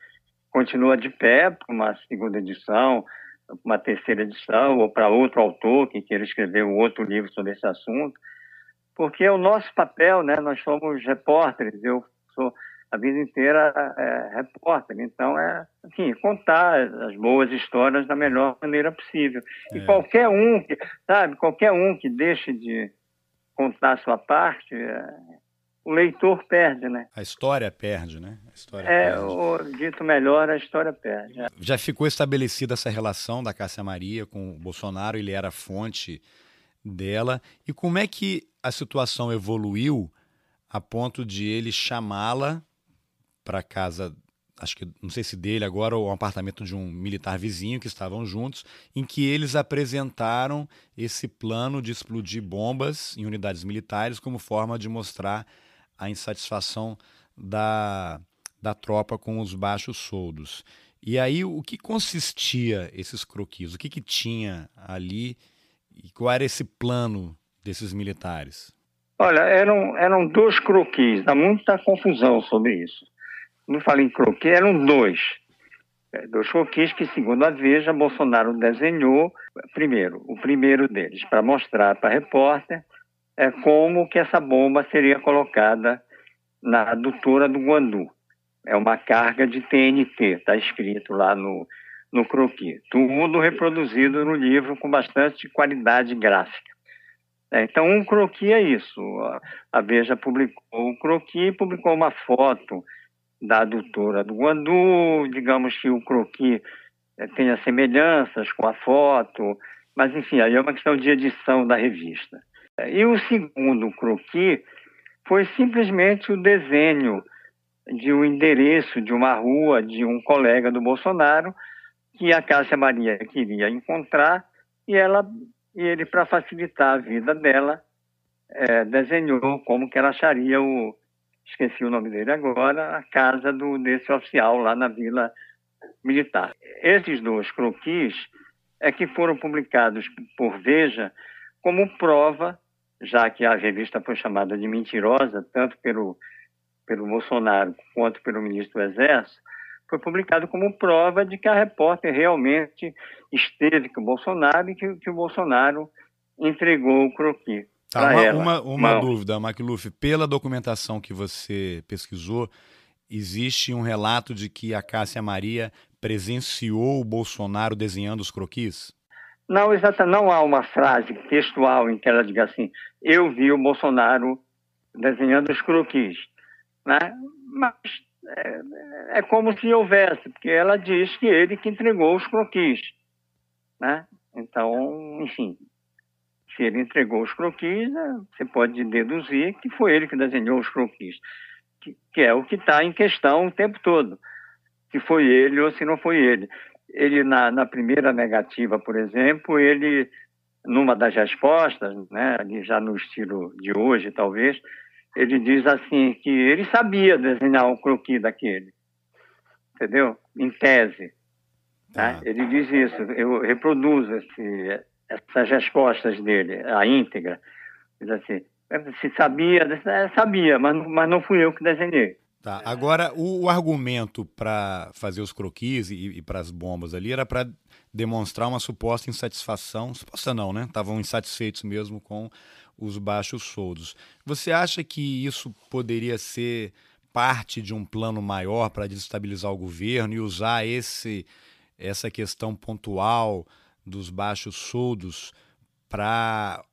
continua de pé para uma segunda edição, uma terceira edição ou para outro autor que queira escrever um outro livro sobre esse assunto, porque é o nosso papel, né? Nós somos repórteres, eu sou a vida inteira é, repórter. Então, é, assim, contar as boas histórias da melhor maneira possível. É. E qualquer um, que, sabe, qualquer um que deixe de contar a sua parte, é, o leitor perde, né? A história perde, né? A história é, perde. O, dito melhor, a história perde. É. Já ficou estabelecida essa relação da Cássia Maria com o Bolsonaro, ele era fonte dela. E como é que a situação evoluiu a ponto de ele chamá-la para casa, acho que não sei se dele agora ou um apartamento de um militar vizinho que estavam juntos, em que eles apresentaram esse plano de explodir bombas em unidades militares como forma de mostrar a insatisfação da, da tropa com os baixos soldos. E aí, o que consistia esses croquis? O que, que tinha ali? E qual era esse plano desses militares? Olha, eram, eram dois croquis, há muita confusão sobre isso. Não falei em croquis, eram dois. É, dois croquis que, segundo a Veja, Bolsonaro desenhou, primeiro, o primeiro deles, para mostrar para a repórter é, como que essa bomba seria colocada na adutora do Guandu. É uma carga de TNT, está escrito lá no, no croquis. Tudo reproduzido no livro com bastante qualidade gráfica. É, então, um croquis é isso. A Veja publicou o croquis, publicou uma foto da adutora do Guandu, digamos que o croquis é, tenha semelhanças com a foto, mas enfim, aí é uma questão de edição da revista. E o segundo croquis foi simplesmente o desenho de um endereço de uma rua de um colega do Bolsonaro que a Cássia Maria queria encontrar e ela e ele para facilitar a vida dela é, desenhou como que ela acharia o esqueci o nome dele agora a casa do desse oficial lá na Vila Militar. Esses dois croquis é que foram publicados por Veja como prova já que a revista foi chamada de mentirosa, tanto pelo, pelo Bolsonaro quanto pelo ministro do Exército, foi publicado como prova de que a repórter realmente esteve com o Bolsonaro e que, que o Bolsonaro entregou o croquis. Tá, uma, ela. uma, uma dúvida, Macluf, pela documentação que você pesquisou, existe um relato de que a Cássia Maria presenciou o Bolsonaro desenhando os croquis? Não, exata, não há uma frase textual em que ela diga assim: eu vi o Bolsonaro desenhando os croquis, né? Mas é, é, como se houvesse, porque ela diz que ele que entregou os croquis, né? Então, enfim, se ele entregou os croquis, né, você pode deduzir que foi ele que desenhou os croquis, que, que é o que está em questão o tempo todo, se foi ele ou se não foi ele ele na, na, primeira negativa, por exemplo, ele numa das respostas, né, já no estilo de hoje talvez, ele diz assim que ele sabia desenhar um croquis daquele, entendeu? Em tese, né? Ah. Ele diz isso. Eu reproduzo esse, essas respostas dele, a íntegra, diz assim, se sabia, sabia, mas, mas não fui eu que desenhei. Tá. Agora, o, o argumento para fazer os croquis e, e para as bombas ali era para demonstrar uma suposta insatisfação, suposta não, né? Estavam insatisfeitos mesmo com os baixos soldos. Você acha que isso poderia ser parte de um plano maior para desestabilizar o governo e usar esse essa questão pontual dos baixos soldos para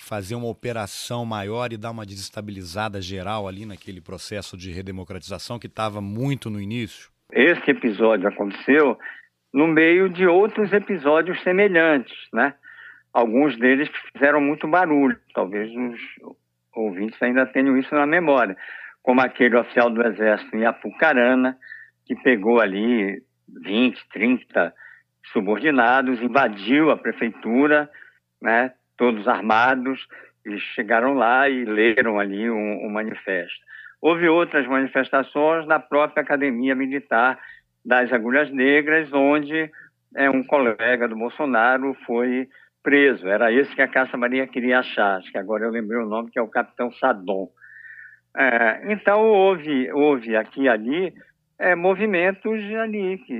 fazer uma operação maior e dar uma desestabilizada geral ali naquele processo de redemocratização que estava muito no início? Esse episódio aconteceu no meio de outros episódios semelhantes, né? Alguns deles fizeram muito barulho, talvez os ouvintes ainda tenham isso na memória, como aquele oficial do Exército em Apucarana, que pegou ali 20, 30 subordinados, invadiu a prefeitura, né? Todos armados, eles chegaram lá e leram ali um, um manifesto. Houve outras manifestações na própria Academia Militar das Agulhas Negras, onde é, um colega do Bolsonaro foi preso. Era esse que a Caça Maria queria achar, acho que agora eu lembrei o nome, que é o Capitão Sadon. É, então, houve, houve aqui e ali é, movimentos ali, que,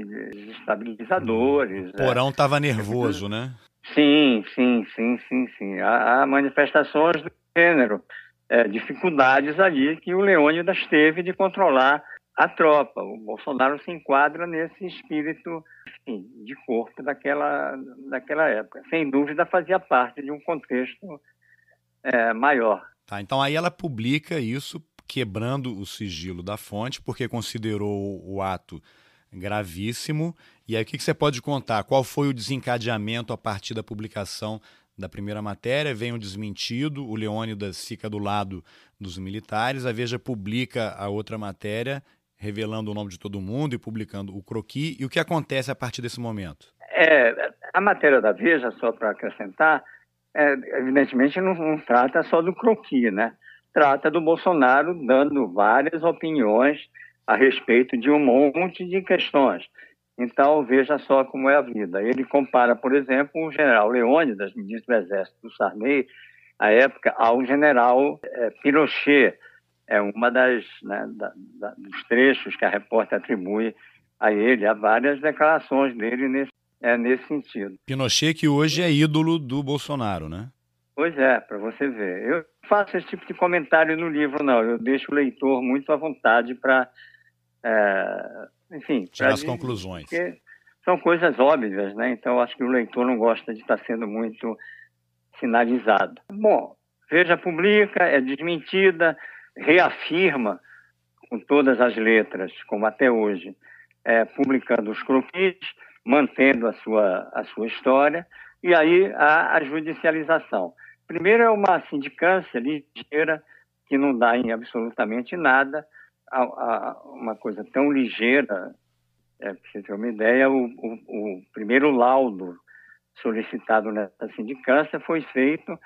estabilizadores. O porão estava é, nervoso, né? Sim, sim, sim, sim, sim. Há, há manifestações do gênero, é, dificuldades ali que o Leônidas teve de controlar a tropa. O Bolsonaro se enquadra nesse espírito enfim, de corpo daquela, daquela época. Sem dúvida, fazia parte de um contexto é, maior. Tá, então aí ela publica isso quebrando o sigilo da fonte, porque considerou o ato gravíssimo. E aí, o que, que você pode contar? Qual foi o desencadeamento a partir da publicação da primeira matéria? Vem o desmentido, o Leônidas fica do lado dos militares, a Veja publica a outra matéria revelando o nome de todo mundo e publicando o croqui. E o que acontece a partir desse momento? É, a matéria da Veja, só para acrescentar, é, evidentemente não, não, trata só do croqui, né? Trata do Bolsonaro dando várias opiniões a respeito de um monte de questões. Então, veja só como é a vida. Ele compara, por exemplo, o general Leônidas, ministro do Exército do Sarney, à época, ao general é, Pinochet, é uma das né, da, da, dos trechos que a repórter atribui a ele, há várias declarações dele nesse, é, nesse sentido. Pinochet que hoje é ídolo do Bolsonaro, né? Pois é, para você ver. Eu faço esse tipo de comentário no livro, não. Eu deixo o leitor muito à vontade para, é, enfim, tirar as conclusões. São coisas óbvias, né? Então acho que o leitor não gosta de estar sendo muito sinalizado. Bom, Veja publica, é desmentida, reafirma com todas as letras, como até hoje, é, publicando os croquis, mantendo a sua, a sua história, e aí a, a judicialização. Primeiro é uma sindicância ligeira, que não dá em absolutamente nada, a, a, uma coisa tão ligeira, é, para você ter uma ideia, o, o, o primeiro laudo solicitado nessa sindicância foi feito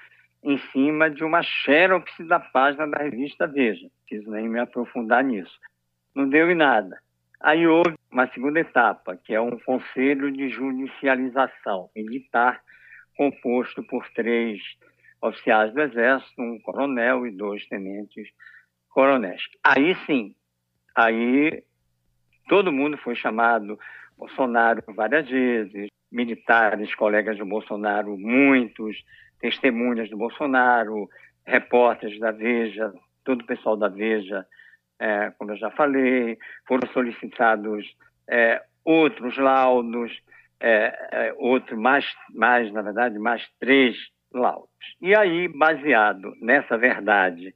em cima de uma xerox da página da revista Veja. Preciso nem me aprofundar nisso. Não deu em nada. Aí houve uma segunda etapa, que é um conselho de judicialização militar, composto por três oficiais do Exército, um coronel e dois tenentes coronéis. Aí sim, aí todo mundo foi chamado, Bolsonaro várias vezes, militares, colegas do Bolsonaro, muitos, testemunhas do Bolsonaro, repórteres da Veja, todo o pessoal da Veja, é, como eu já falei, foram solicitados é, outros laudos, é, é outro, mais, mais, na verdade, mais três laudos. E aí, baseado nessa verdade,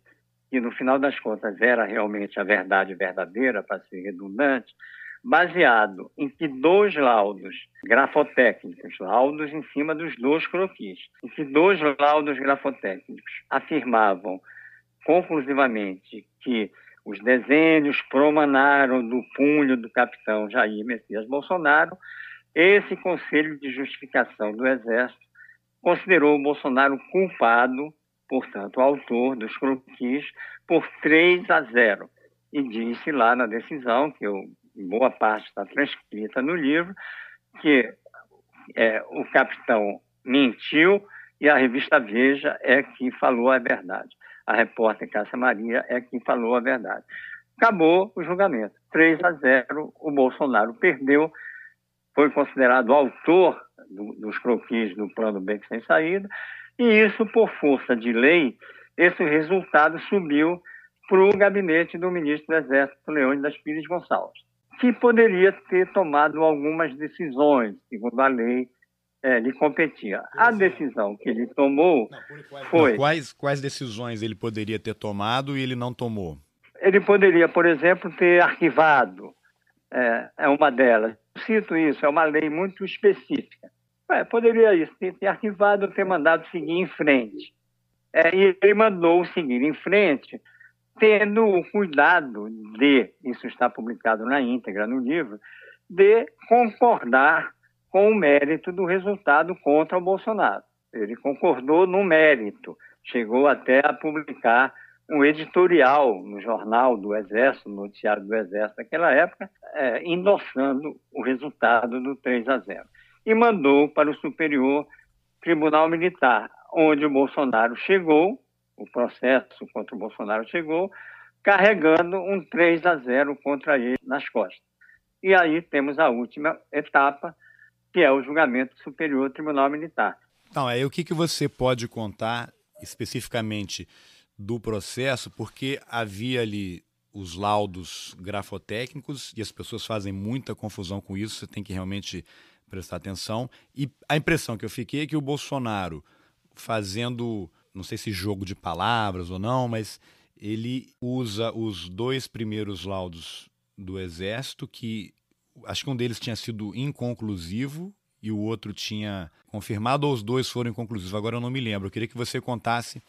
que no final das contas era realmente a verdade verdadeira, para ser redundante, baseado em que dois laudos grafotécnicos, laudos em cima dos dois croquis, em que dois laudos grafotécnicos afirmavam conclusivamente que os desenhos promanaram do punho do capitão Jair Messias Bolsonaro, esse Conselho de Justificação do Exército considerou o Bolsonaro culpado, portanto, autor dos croquis, por 3 a 0. E disse lá na decisão, que eu boa parte está transcrita no livro, que é, o capitão mentiu e a revista Veja é quem falou a verdade. A repórter Cássia Maria é quem falou a verdade. Acabou o julgamento. 3 a 0, o Bolsonaro perdeu, foi considerado autor do, dos croquis do plano Beco Sem Saída, e isso, por força de lei, esse resultado subiu para o gabinete do ministro do Exército, Leônidas Pires Gonçalves que poderia ter tomado algumas decisões, segundo a lei é, lhe competia. A decisão que ele tomou foi. Quais, quais decisões ele poderia ter tomado e ele não tomou? Ele poderia, por exemplo, ter arquivado. É, é uma delas. Cito isso, é uma lei muito específica. É, poderia isso, ter, arquivado, ter mandado seguir em frente. É, e ele mandou seguir em frente tendo o cuidado de, isso está publicado na íntegra no livro, de concordar com o mérito do resultado contra o Bolsonaro. Ele concordou no mérito, chegou até a publicar um editorial no jornal do Exército, no noticiário do Exército naquela época, é, endossando o resultado do 3 a 0. E mandou para o Superior Tribunal Militar, onde o Bolsonaro chegou o processo contra o Bolsonaro chegou, carregando um 3 a 0 contra ele nas costas. E aí temos a última etapa, que é o julgamento superior Tribunal Militar. Então, aí o que, que você pode contar especificamente do processo, porque havia ali os laudos grafotécnicos e as pessoas fazem muita confusão com isso, você tem que realmente prestar atenção. E a impressão que eu fiquei é que o Bolsonaro, fazendo, não sei se jogo de palavras ou não, mas ele usa os dois primeiros laudos do Exército, que acho que um deles tinha sido inconclusivo e o outro tinha confirmado, ou os dois foram inconclusivos. Agora eu não me lembro. Eu queria que você contasse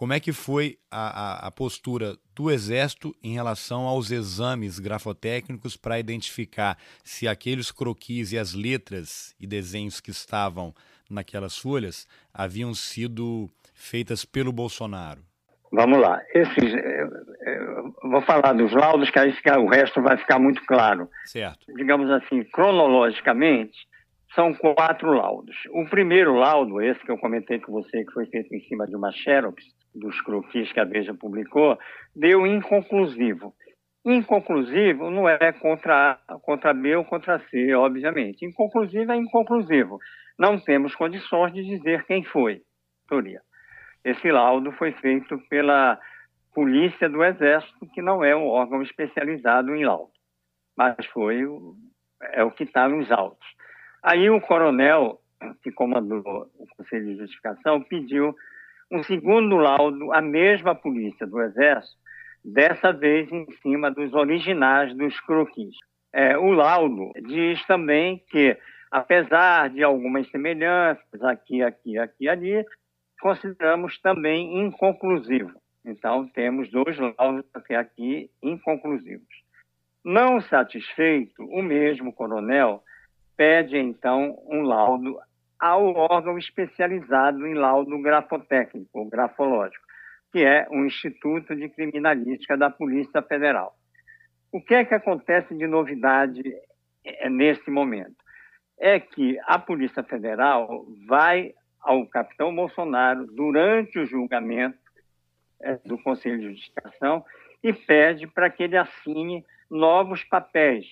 como é que foi a, a, a postura do Exército em relação aos exames grafotécnicos para identificar se aqueles croquis e as letras e desenhos que estavam naquelas folhas haviam sido feitas pelo Bolsonaro? Vamos lá. Esses, eh, eh, vou falar dos laudos, que aí fica, o resto vai ficar muito claro. Certo. Digamos assim, cronologicamente, são quatro laudos. O primeiro laudo, esse que eu comentei com você, que foi feito em cima de uma xerox, dos croquis que a Veja publicou, deu inconclusivo. Inconclusivo não é contra contra B ou contra C, obviamente. Inconclusivo é inconclusivo. Não temos condições de dizer quem foi. Teoria. Esse laudo foi feito pela Polícia do Exército, que não é um órgão especializado em laudo, mas foi é o que está nos autos. Aí o coronel que comandou o Conselho de Justificação pediu um segundo laudo à mesma Polícia do Exército, dessa vez em cima dos originais dos croquis. É, o laudo diz também que, apesar de algumas semelhanças aqui, aqui, aqui, ali, consideramos também inconclusivo. Então, temos dois laudos até aqui inconclusivos. Não satisfeito, o mesmo coronel pede, então, um laudo ao órgão especializado em laudo grafotécnico, ou grafológico, que é o Instituto de Criminalística da Polícia Federal. O que é que acontece de novidade eh, nesse momento? É que a Polícia Federal vai ao capitão Bolsonaro durante o julgamento é, do Conselho de Justificação e pede para que ele assine novos papéis,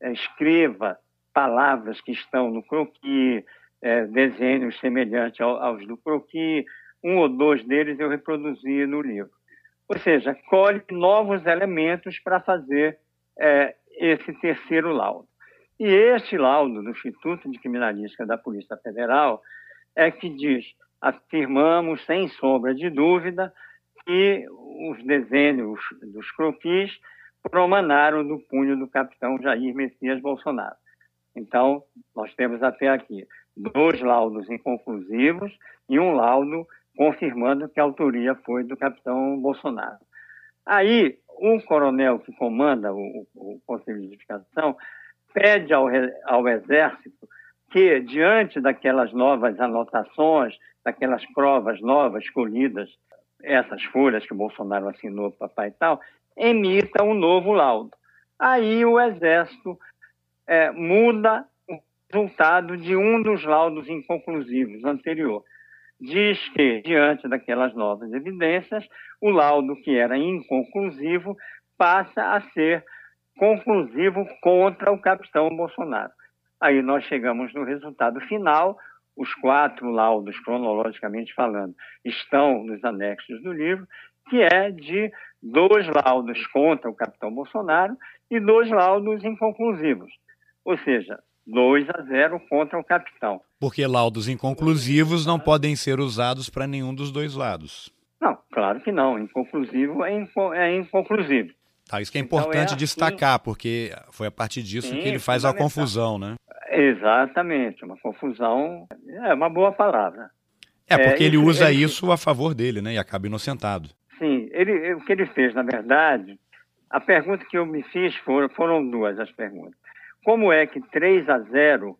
é, escreva palavras que estão no croquis, é, desenhos semelhantes ao, aos do croquis, um ou dois deles eu reproduzi no livro. Ou seja, colhe novos elementos para fazer é, esse terceiro laudo. E este laudo do Instituto de Criminalística da Polícia Federal é que diz: afirmamos sem sombra de dúvida que os desenhos dos croquis promanaram do punho do capitão Jair Messias Bolsonaro. Então, nós temos até aqui dois laudos inconclusivos e um laudo confirmando que a autoria foi do capitão Bolsonaro. Aí, o coronel que comanda o, o Conselho de Edificação pede ao, ao Exército que, diante daquelas novas anotações, daquelas provas novas escolhidas, essas folhas que Bolsonaro assinou papai e tal, emita um novo laudo. Aí o Exército é, muda resultado de um dos laudos inconclusivos anterior. Diz que, diante daquelas novas evidências, o laudo que era inconclusivo passa a ser conclusivo contra o capitão Bolsonaro. Aí nós chegamos no resultado final. Os quatro laudos, cronologicamente falando, estão nos anexos do livro, que é de dois laudos contra o capitão Bolsonaro e dois laudos inconclusivos. Ou seja, 2 a 0 contra o capitão. Porque laudos inconclusivos não podem ser usados para nenhum dos dois lados. Não, claro que não. Inconclusivo é, inco é inconclusivo. Tá, isso que é então, importante é assim, destacar, porque foi a partir disso sim, que ele faz a confusão, né? Exatamente, uma confusão é uma boa palavra. É, porque é, ele usa ele, isso a favor dele, né? E acaba inocentado. Sim, ele, o que ele fez, na verdade, a pergunta que eu me fiz foram, foram duas as perguntas. Como é que 3 a 0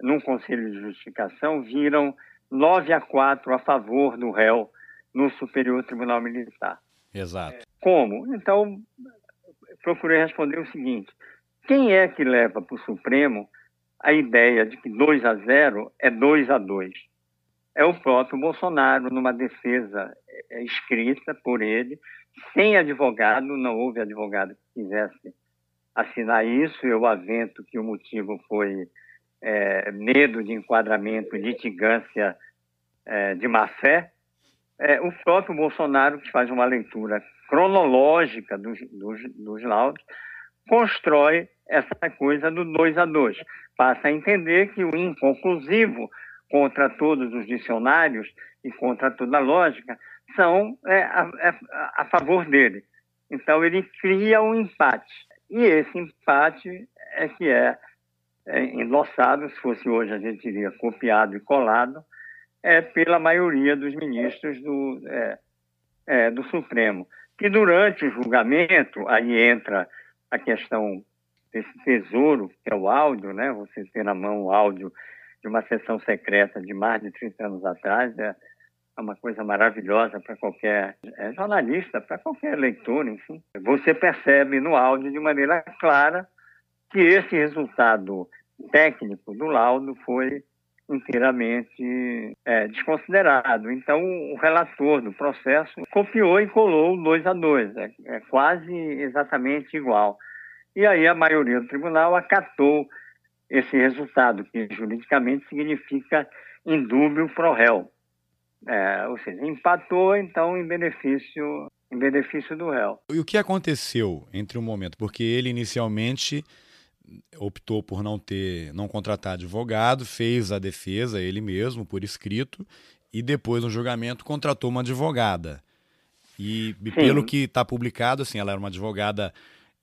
num conselho de justificação viram 9 a 4 a favor do réu no Superior Tribunal Militar? Exato. Como? Então, procurei responder o seguinte: quem é que leva para o Supremo a ideia de que 2 a 0 é 2 a 2? É o próprio Bolsonaro, numa defesa é, escrita por ele, sem advogado, não houve advogado que quisesse assinar isso. Eu avento que o motivo foi é, medo de enquadramento, litigância é, de má fé. É, o próprio Bolsonaro, que faz uma leitura cronológica dos, dos, dos laudos, constrói essa coisa do 2 a 2. Passa a entender que o inconclusivo, contra todos os dicionários e contra toda a lógica, são é, a, é, a, favor dele. Então, ele cria um empate. E esse empate é que é, é endossado, se fosse hoje a gente diria copiado e colado, é pela maioria dos ministros do, é, é, do Supremo. Que durante o julgamento, aí entra a questão desse tesouro, que é o áudio, né? Você ter na mão o áudio de uma sessão secreta de mais de 30 anos atrás, é, é uma coisa maravilhosa para qualquer é, jornalista, para qualquer leitor, enfim. Você percebe no áudio de maneira clara que esse resultado técnico do laudo foi inteiramente é, desconsiderado. Então, o relator do processo copiou e colou dois a dois, é, é quase exatamente igual. E aí a maioria do tribunal acatou esse resultado, que juridicamente significa indúbio pro réu. É, ou seja, empatou então em benefício em benefício do réu. E o que aconteceu entre o momento? Porque ele inicialmente optou por não ter, não contratar advogado, fez a defesa ele mesmo por escrito e depois no julgamento contratou uma advogada. E, e pelo que está publicado, assim, ela era uma advogada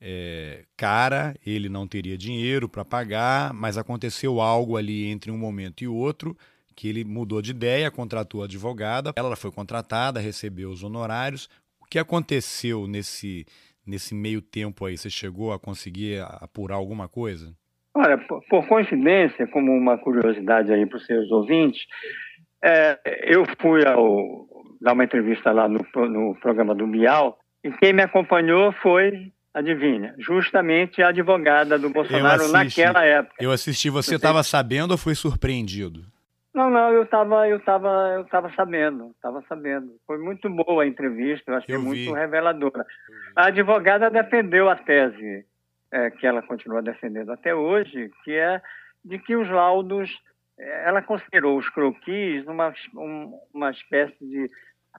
é, cara, ele não teria dinheiro para pagar, mas aconteceu algo ali entre um momento e outro que ele mudou de ideia, contratou a advogada, ela foi contratada, recebeu os honorários. O que aconteceu nesse, nesse meio tempo aí? Você chegou a conseguir apurar alguma coisa? Olha, por, coincidência, como uma curiosidade aí para os seus ouvintes, é, eu fui ao, dar uma entrevista lá no, no programa do Bial e quem me acompanhou foi adivinha, justamente a advogada do Bolsonaro naquela época. Eu assisti, você estava sabendo ou foi surpreendido? Não, não, eu estava eu tava, eu tava sabendo, estava sabendo. Foi muito boa a entrevista, eu acho eu que muito reveladora. A advogada defendeu a tese é, que ela continua defendendo até hoje, que é de que os laudos, é, ela considerou os croquis uma, um, uma espécie de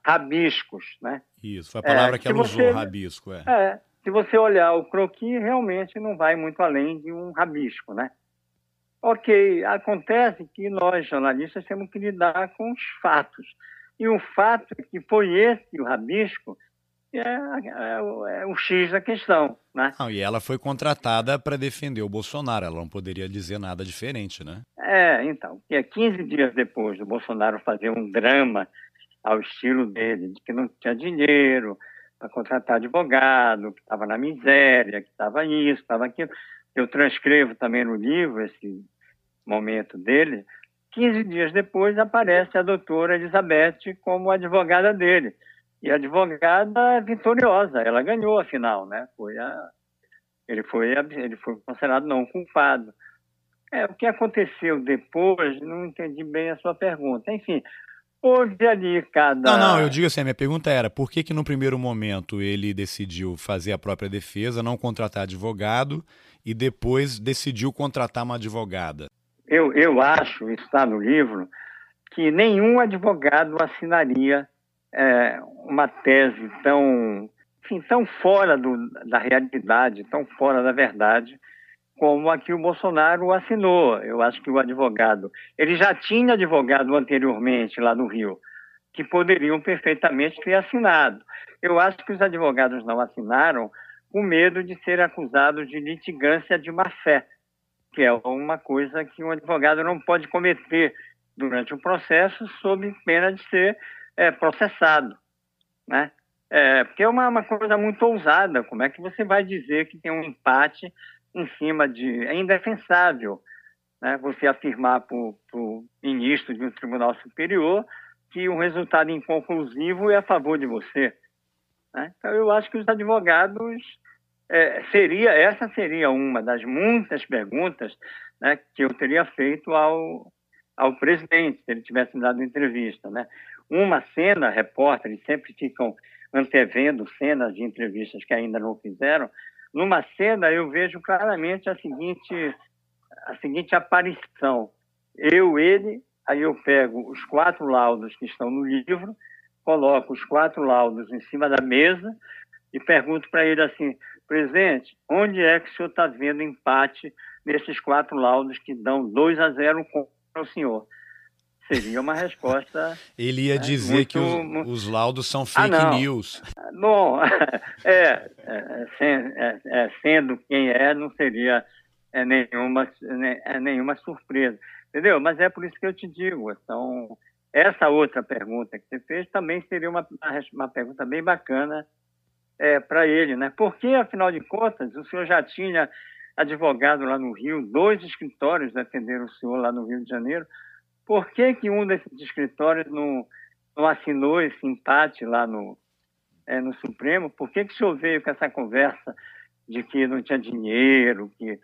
rabiscos, né? Isso, foi a palavra é, que ela você, usou, rabisco, é. É, se você olhar o croquis, realmente não vai muito além de um rabisco, né? Ok, acontece que nós, jornalistas, temos que lidar com os fatos. E o fato é que foi esse o rabisco é, é, é o X da questão. Né? Não, e ela foi contratada para defender o Bolsonaro, ela não poderia dizer nada diferente, né? É, então, é 15 dias depois do Bolsonaro fazer um drama ao estilo dele, de que não tinha dinheiro para contratar advogado, que estava na miséria, que estava isso, estava aquilo eu transcrevo também no livro esse momento dele. 15 dias depois aparece a doutora Elizabeth como advogada dele. E a advogada vitoriosa, ela ganhou a final, né? Foi a, ele, foi, ele foi considerado não culpado. É, o que aconteceu depois, não entendi bem a sua pergunta. Enfim, houve ali cada. Não, não, eu digo assim: a minha pergunta era por que, que no primeiro momento ele decidiu fazer a própria defesa, não contratar advogado, e depois decidiu contratar uma advogada? Eu, eu acho, está no livro, que nenhum advogado assinaria é, uma tese tão, enfim, tão fora do, da realidade, tão fora da verdade, como a que o Bolsonaro assinou. Eu acho que o advogado, ele já tinha advogado anteriormente lá no Rio, que poderiam perfeitamente ter assinado. Eu acho que os advogados não assinaram com medo de ser acusados de litigância de má fé, que é uma coisa que um advogado não pode cometer durante o processo sob pena de ser é, processado, né? É, porque é uma, uma, coisa muito ousada. Como é que você vai dizer que tem um empate em cima de... É indefensável né? você afirmar para o ministro de um tribunal superior que um resultado inconclusivo é a favor de você. Né? Então, eu acho que os advogados é, seria essa seria uma das muitas perguntas né, que eu teria feito ao, ao presidente se ele tivesse dado entrevista. Né? Uma cena, repórteres sempre ficam antevendo cenas de entrevistas que ainda não fizeram. Numa cena eu vejo claramente a seguinte a seguinte aparição. Eu, ele, aí eu pego os quatro laudos que estão no livro, coloco os quatro laudos em cima da mesa, e pergunto para ele assim, presidente, onde é que o senhor está vendo empate nesses quatro laudos que dão 2 a 0 contra o senhor? Seria uma resposta. Ele ia né, dizer muito... que os, os, laudos são ah, fake ah, news. Bom, <laughs> é, é, é, é, sendo quem é, não seria é, nenhuma, é, nenhuma surpresa. Entendeu? Mas é por isso que eu te digo. Então, essa outra pergunta que você fez também seria uma, uma pergunta bem bacana é, para ele, né? Porque, afinal de contas, o senhor já tinha advogado lá no Rio, dois escritórios defenderam o senhor lá no Rio de Janeiro. Por que, que um desses escritórios não, não assinou esse empate lá no, é, no Supremo? Por que, que o senhor veio com essa conversa de que não tinha dinheiro, que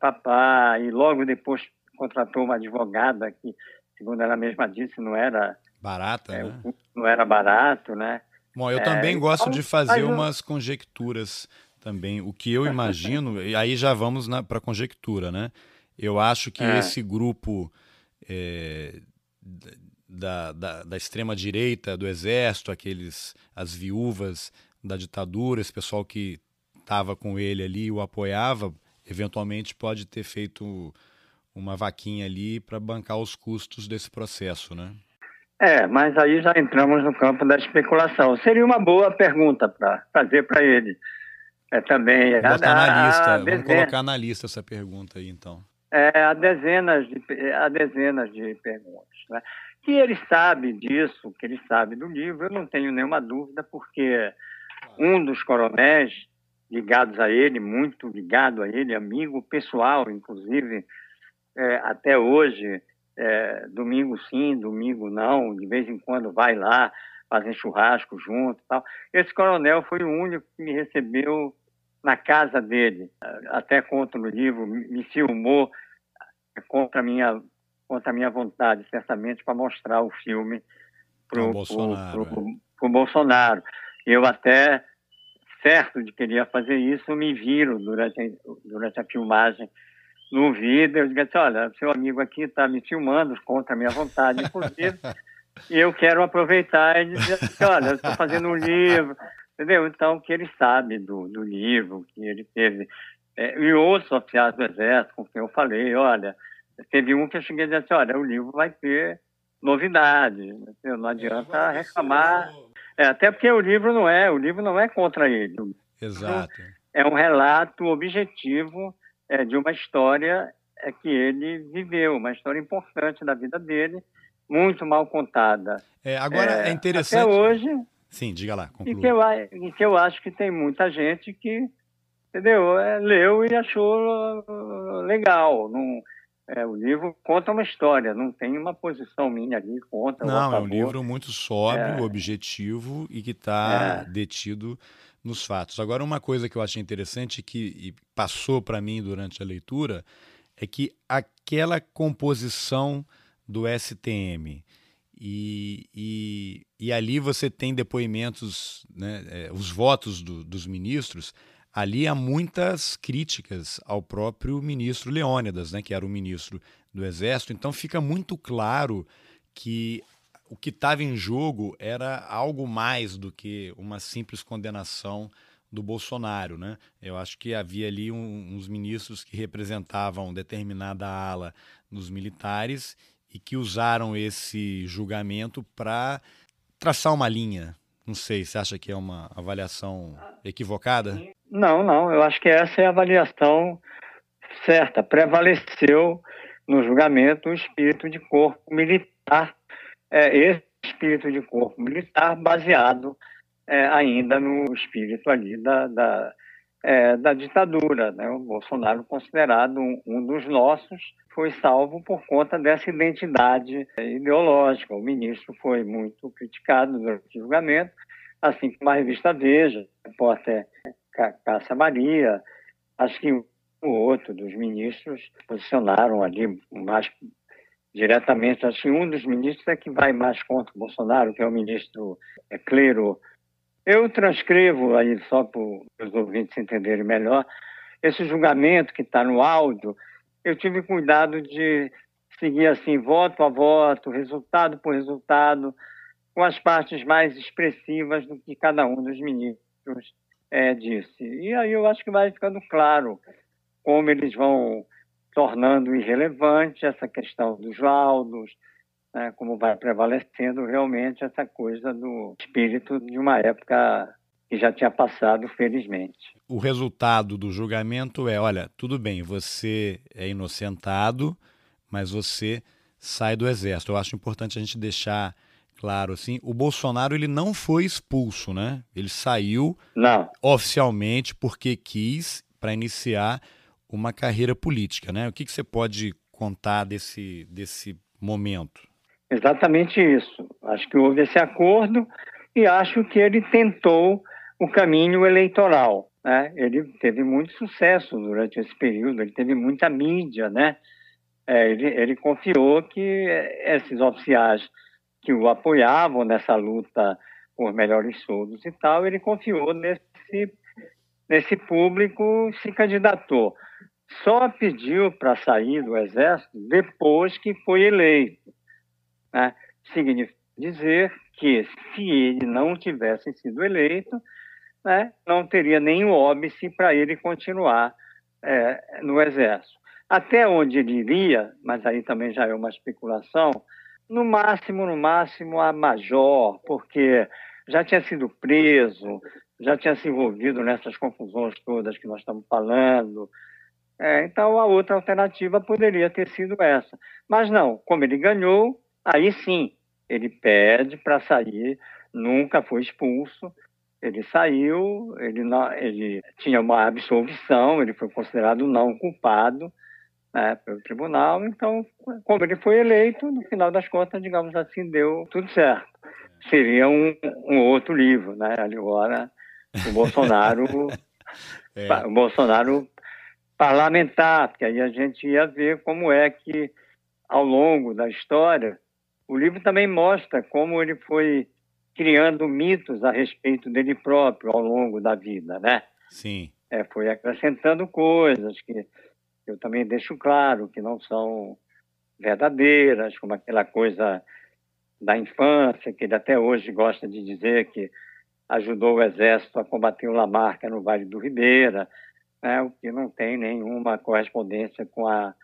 papá, e logo depois contratou uma advogada que, segundo ela mesma disse, não era barata, é, né? não era barato, né? Bom, eu também é, gosto de fazer umas conjecturas também. O que eu imagino, e aí já vamos para a conjectura, né? Eu acho que é. esse grupo é, da, da, da extrema-direita, do exército, aqueles, as viúvas da ditadura, esse pessoal que estava com ele ali e o apoiava, eventualmente pode ter feito uma vaquinha ali para bancar os custos desse processo, né? É, mas aí já entramos no campo da especulação. Seria uma boa pergunta para fazer para ele. É também. Vou botar na lista. Vamos colocar na lista essa pergunta aí, então. É, há dezenas de, há dezenas de perguntas. Né? Que ele sabe disso, que ele sabe do livro, eu não tenho nenhuma dúvida, porque um dos coronéis ligados a ele, muito ligado a ele, amigo pessoal, inclusive, é, até hoje, é, domingo sim, domingo não, de vez em quando vai lá, fazem churrasco junto tal. Esse coronel foi o único que me recebeu na casa dele, até contra no livro, me filmou contra a minha, contra a minha vontade, certamente, para mostrar o filme para o Bolsonaro. Pro, pro, é. pro Bolsonaro. Eu até, certo de que ele ia fazer isso, me viram durante, durante a filmagem no vídeo, eu disse assim, olha, seu amigo aqui está me filmando contra a minha vontade, inclusive, <laughs> e eu quero aproveitar e dizer assim, olha, estou fazendo um livro, entendeu? Então, que ele sabe do, do livro, que ele teve, é, e outros oficiais do Exército, com quem eu falei, olha, teve um que eu cheguei a dizer assim, olha, o livro vai ter novidade, não adianta é, reclamar, é, até porque o livro não é, o livro não é contra ele. Exato. É um relato objetivo é, de uma história é, que ele viveu, uma história importante da vida dele, muito mal contada. É, agora é, é interessante. Até hoje. Sim, diga lá. Conclua. E que, eu, e que eu acho que tem muita gente que entendeu? É, leu e achou uh, legal. Não, é, o livro conta uma história, não tem uma posição minha ali, conta. Não, é um livro muito sóbrio, é. objetivo e que está é. detido nos fatos. Agora, uma coisa que eu achei interessante que passou para mim durante a leitura é que aquela composição do STM e, e, e ali você tem depoimentos, né, é, os votos do, dos ministros, ali há muitas críticas ao próprio ministro Leônidas, né, que era o ministro do Exército, então fica muito claro que o que estava em jogo era algo mais do que uma simples condenação do Bolsonaro, né? Eu acho que havia ali um, uns ministros que representavam determinada ala nos militares e que usaram esse julgamento para traçar uma linha. Não sei, você acha que é uma avaliação equivocada? Não, não. Eu acho que essa é a avaliação certa. Prevaleceu no julgamento o espírito de corpo militar é, esse espírito de corpo militar baseado é, ainda no espírito ali da, da, é, da ditadura. Né? O Bolsonaro, considerado um, um, dos nossos, foi salvo por conta dessa identidade ideológica. O ministro foi muito criticado durante o julgamento, assim como a revista Veja, o repórter Cássia Maria, acho que o outro dos ministros posicionaram ali mais diretamente. Assim, um dos ministros é que vai mais contra o Bolsonaro, que é o ministro é. Eu transcrevo aí, só para os ouvintes entenderem melhor, esse julgamento que está no áudio, eu tive cuidado de seguir assim, voto a voto, resultado por resultado, com as partes mais expressivas do que cada um dos ministros é, disse. E aí eu acho que vai ficando claro como eles vão tornando irrelevante essa questão dos laudos, né, como vai prevalecendo realmente essa coisa do espírito de uma época que já tinha passado, felizmente. O resultado do julgamento é: olha, tudo bem, você é inocentado, mas você sai do exército. Eu acho importante a gente deixar claro assim, o Bolsonaro ele não foi expulso, né? Ele saiu não. oficialmente porque quis para iniciar uma carreira política, né? O que, que você pode contar desse, desse momento? Exatamente isso. Acho que houve esse acordo e acho que ele tentou o caminho eleitoral. Né? Ele teve muito sucesso durante esse período, ele teve muita mídia, né? É, ele, ele confiou que esses oficiais que o apoiavam nessa luta por melhores soldos e tal, ele confiou nesse, nesse público, se candidatou. Só pediu para sair do Exército depois que foi eleito. Né? Significa dizer que, se ele não tivesse sido eleito, né, não teria nenhum óbice para ele continuar é, no Exército. Até onde ele iria, mas aí também já é uma especulação, no máximo, no máximo, a major, porque já tinha sido preso, já tinha se envolvido nessas confusões todas que nós estamos falando. É, então, a outra alternativa poderia ter sido essa. Mas não, como ele ganhou, aí sim, ele pede para sair, nunca foi expulso, ele saiu, ele, não, ele tinha uma absolvição, ele foi considerado não culpado, né, pelo tribunal. Então, como ele foi eleito, no final das contas, digamos assim, deu tudo certo. Seria um, um outro livro, né? Agora, o Bolsonaro, <laughs> é. o Bolsonaro parlamentar, porque aí a gente ia ver como é que, ao longo da história, o livro também mostra como ele foi criando mitos a respeito dele próprio ao longo da vida, né? Sim. É, foi acrescentando coisas que eu também deixo claro que não são verdadeiras, como aquela coisa da infância, que ele até hoje gosta de dizer que ajudou o exército a combater o Lamarca no Vale do Ribeira, né, o que não tem nenhuma correspondência com a,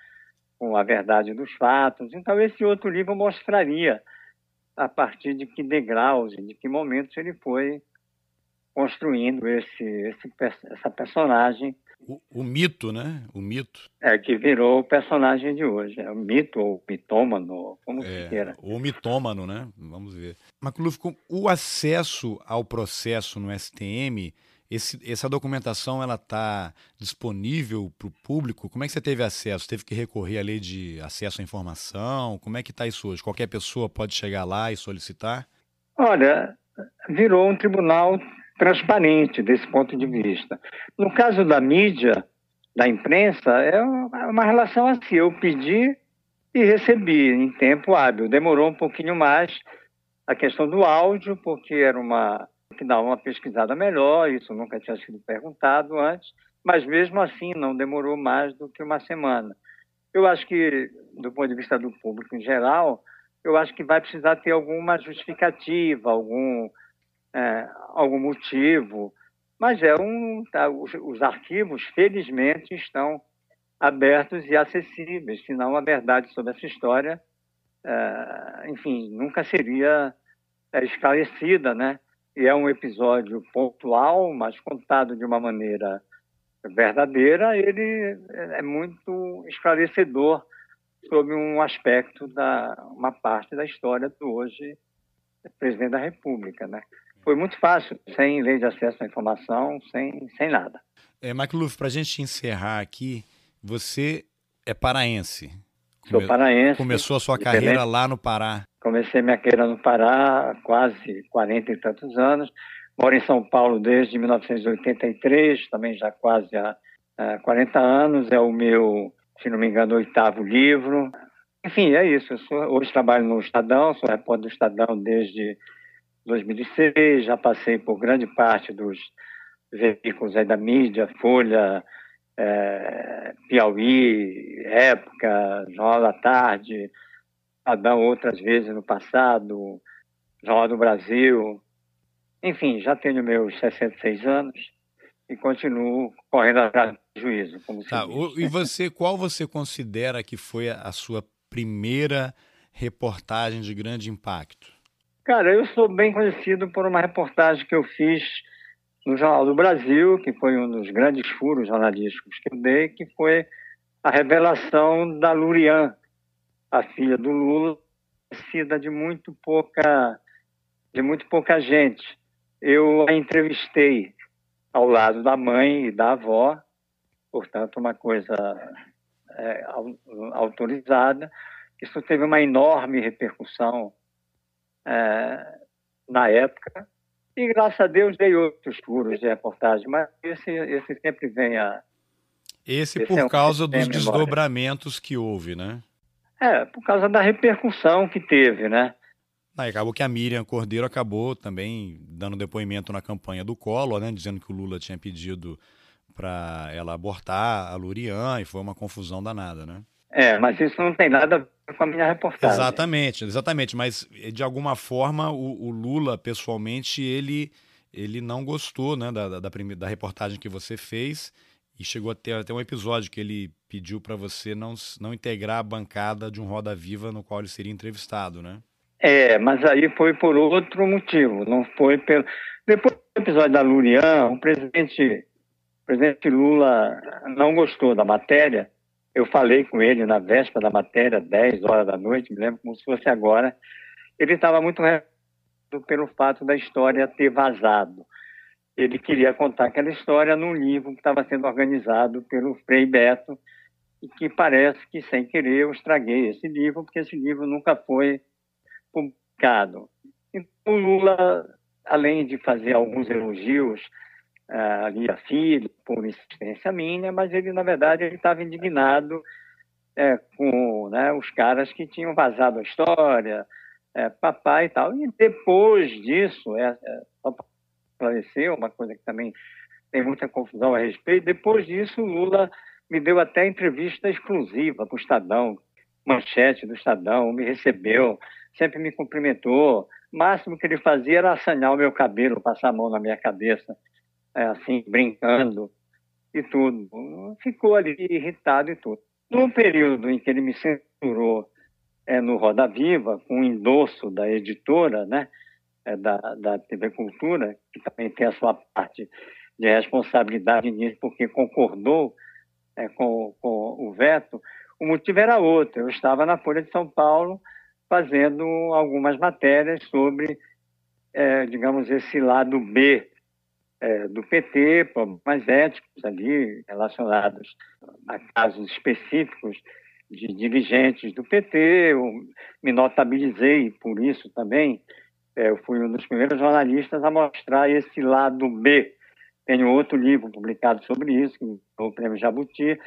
com a verdade dos fatos. Então, esse outro livro mostraria a partir de que degraus de que momentos ele foi construindo esse, esse essa personagem o, o, mito, né? O mito. É, que virou o personagem de hoje. É o mito ou mitômano, como é, se queira. Ou mitômano, né? Vamos ver. Macluf, o acesso ao processo no STM, esse, essa documentação ela está disponível para o público? Como é que você teve acesso? Teve que recorrer à lei de acesso à informação? Como é que está isso hoje? Qualquer pessoa pode chegar lá e solicitar? Olha, virou um tribunal transparente desse ponto de vista. No caso da mídia, da imprensa, é uma relação assim: eu pedi e recebi em tempo hábil. Demorou um pouquinho mais a questão do áudio, porque era uma que dá uma pesquisada melhor, isso nunca tinha sido perguntado antes, mas mesmo assim não demorou mais do que uma semana. Eu acho que, do ponto de vista do público em geral, eu acho que vai precisar ter alguma justificativa, algum é, algum motivo, mas é um, tá, os, os, arquivos, felizmente, estão abertos e acessíveis, senão a verdade sobre essa história, é, enfim, nunca seria é, esclarecida, né? E é um episódio pontual, mas contado de uma maneira verdadeira, ele é muito esclarecedor sobre um aspecto da uma parte da história do hoje presidente da República, né? Foi muito fácil, sem lei de acesso à informação, sem, sem nada. É, McLuff, para a gente encerrar aqui, você é paraense. Sou paraense. Começou a sua carreira lá no Pará. Comecei minha carreira no Pará há quase 40 e tantos anos. Moro em São Paulo desde 1983, também já quase há, há 40 anos. É o meu, se não me engano, oitavo livro. Enfim, é isso. Sou, hoje trabalho no Estadão, sou repórter do Estadão desde 2006, já passei por grande parte dos veículos aí da mídia, Folha, é, Piauí, Época, Jornal da Tarde, Adão outras vezes no passado, Jornal do Brasil. Enfim, já tenho meus 66 anos e continuo correndo atrás do juízo. tá, e você, qual você considera que foi a sua primeira reportagem de grande impacto? Cara, eu sou bem conhecido por uma reportagem que eu fiz no Jornal do Brasil, que foi um dos grandes furos jornalísticos que eu dei, que foi a revelação da Lurian, a filha do Lula, conhecida de muito pouca de muito pouca gente. Eu a entrevistei ao lado da mãe e da avó, portanto uma coisa é, autorizada. Isso teve uma enorme repercussão é, na época e graças a Deus dei outros furos de reportagem, mas esse, esse sempre vem a. Esse, esse por é um causa dos desdobramentos que houve, né? É, por causa da repercussão que teve, né? Aí acabou que a Miriam Cordeiro acabou também dando depoimento na campanha do Collor, né? Dizendo que o Lula tinha pedido para ela abortar a Lurian e foi uma confusão danada, né? É, mas isso não tem nada a ver a minha reportagem. Exatamente, exatamente. Mas de alguma forma o, o Lula, pessoalmente, ele, ele não gostou né, da, da, da, da reportagem que você fez e chegou a ter até um episódio que ele pediu para você não, não integrar a bancada de um Roda Viva no qual ele seria entrevistado, né? É, mas aí foi por outro motivo, não foi pelo. Depois do episódio da Lurian, o presidente, o presidente Lula não gostou da matéria eu falei com ele na véspera da matéria, 10 horas da noite, me lembro como se fosse agora. Ele estava muito pelo fato da história ter vazado. Ele queria contar aquela história num livro que estava sendo organizado pelo Frei Beto e que parece que, sem querer, eu estraguei esse livro, porque esse livro nunca foi publicado. Então, o Lula, além de fazer alguns elogios a filha por insistência minha, mas ele, na verdade, ele estava indignado é, com né, os caras que tinham vazado a história, é, papai e tal. E depois disso, é, é, esclarecer, uma coisa que também tem muita confusão a respeito, depois disso, Lula me deu até entrevista exclusiva para o Estadão, manchete do Estadão, me recebeu, sempre me cumprimentou. O máximo que ele fazia era assanhar o meu cabelo, passar a mão na minha cabeça assim, brincando e tudo. Ficou ali irritado e tudo. No período em que ele me censurou é, no Roda Viva, com o endosso da editora, né, é, da, da TV Cultura, que também tem a sua parte de responsabilidade nisso, porque concordou é, com, com o veto, o motivo era outro. Eu estava na Folha de São Paulo fazendo algumas matérias sobre, é, digamos, esse lado B é, do PT, problemas éticos ali relacionados a casos específicos de dirigentes do PT. Eu me notabilizei por isso também. É, eu fui um dos primeiros jornalistas a mostrar esse lado B. Tenho outro livro publicado sobre isso, que foi o Prêmio Jabuti,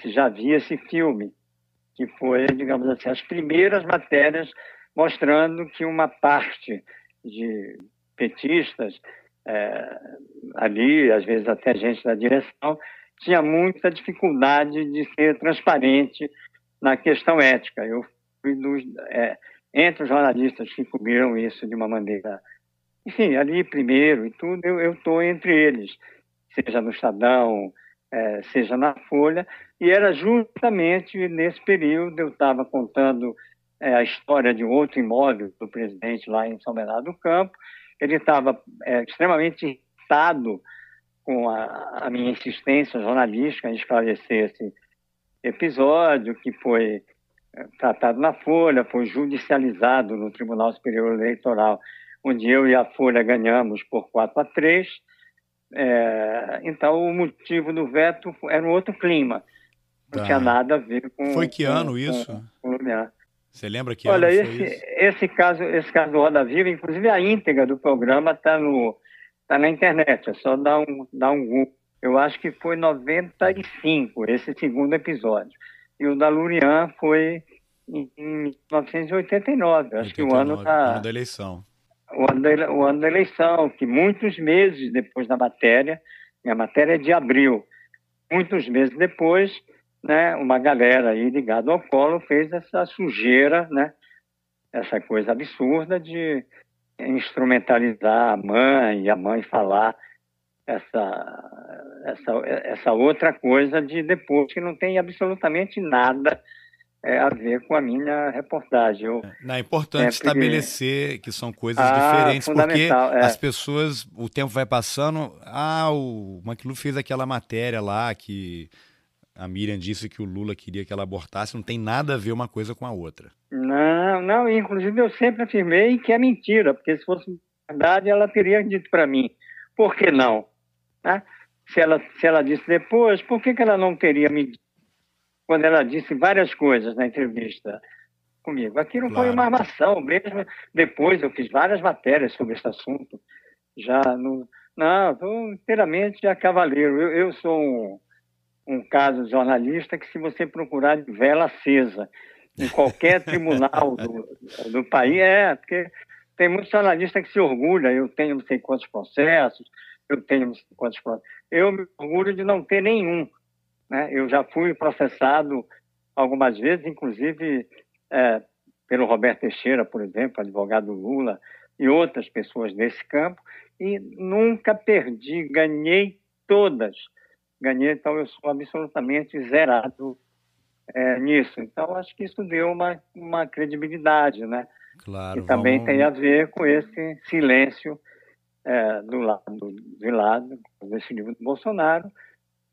se já havia esse filme, que foi, digamos assim, as primeiras matérias mostrando que uma parte de petistas é, ali, às vezes até gente da direção, tinha muita dificuldade de ser transparente na questão ética. Eu fui dos, é, entre os jornalistas que cobriram isso de uma maneira, enfim, ali primeiro e tudo, eu estou entre eles, seja no Estadão, é, seja na Folha, e era justamente nesse período eu estava contando é, a história de outro imóvel do presidente lá em São Bernardo do Campo, ele estava é, extremamente irritado com a, a, minha insistência jornalística em esclarecer esse episódio, que foi é, tratado na Folha, foi judicializado no Tribunal Superior Eleitoral, onde eu e a Folha ganhamos por 4 a 3. É, então, o motivo do veto era um outro clima. Não tá. tinha nada a ver com. Foi que com, ano isso? Com, com você lembra que Olha, esse, esse caso, esse caso do Roda Viva, inclusive a íntegra do programa está no tá na internet, é só dar um dar um Google. Eu acho que foi 95 esse segundo episódio. E o da Lurian foi em, 1989, acho 89, que o ano da ano da eleição. O ano da, o ano da eleição, que muitos meses depois da matéria, minha matéria é de abril, muitos meses depois, né, uma galera aí ligada ao colo fez essa sujeira, né, essa coisa absurda de instrumentalizar a mãe e a mãe falar essa, essa, essa outra coisa de depois que não tem absolutamente nada é, a ver com a minha reportagem. Eu, não, é importante estabelecer que são coisas ah, diferentes, porque é. as pessoas, o tempo vai passando, ah, o Maquilu fez aquela matéria lá que a Miriam disse que o Lula queria que ela abortasse, não tem nada a ver uma coisa com a outra. Não, não, inclusive eu sempre afirmei que é mentira, porque se fosse verdade ela teria dito para mim, por que não? Né? Se, ela, se ela disse depois, por que, que ela não teria me dito? quando ela disse várias coisas na entrevista comigo. Aquilo claro. foi uma armação, mesmo depois eu fiz várias matérias sobre esse assunto, já no... Não, estou inteiramente a cavaleiro. Eu, eu sou um, um caso jornalista que se você procurar de vela acesa em qualquer <laughs> tribunal do, do país, é, porque tem muitos jornalistas que se orgulham, eu tenho não sei quantos processos, eu tenho não sei quantos processos. Eu me orgulho de não ter nenhum. Né? Eu já fui processado algumas vezes, inclusive é, pelo Roberto Teixeira, por exemplo, advogado Lula, e outras pessoas desse campo, e nunca perdi, ganhei todas. Ganhei, então eu sou absolutamente zerado é, nisso. Então, acho que isso deu uma, uma credibilidade, né? Claro. E também vamos... tem a ver com esse silêncio é, do lado de lado desse livro do Bolsonaro,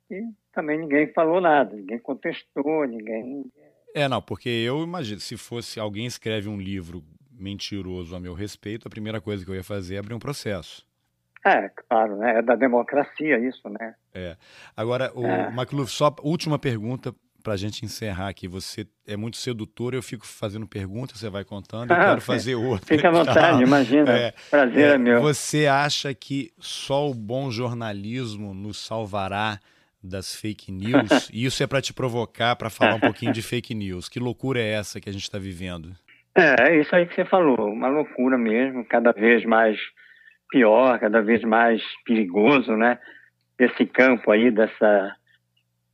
e também ninguém falou nada, ninguém contestou, ninguém. É, não, porque eu imagino, se fosse alguém escreve um livro mentiroso a meu respeito, a primeira coisa que eu ia fazer é abrir um processo. É, claro, né? É da democracia isso, né? É. Agora, o é. Só última pergunta para a gente encerrar aqui. Você é muito sedutor, eu fico fazendo perguntas, você vai contando, eu ah, quero fazer outra. Fica à vontade, <laughs> imagina. É, Prazer é, é meu. Você acha que só o bom jornalismo nos salvará das fake news. <laughs> e isso é para te provocar, para falar um pouquinho de fake news. Que loucura é essa que a gente está vivendo? É, é isso aí que você falou, uma loucura mesmo, cada vez mais pior, cada vez mais perigoso, né? Esse campo aí dessa,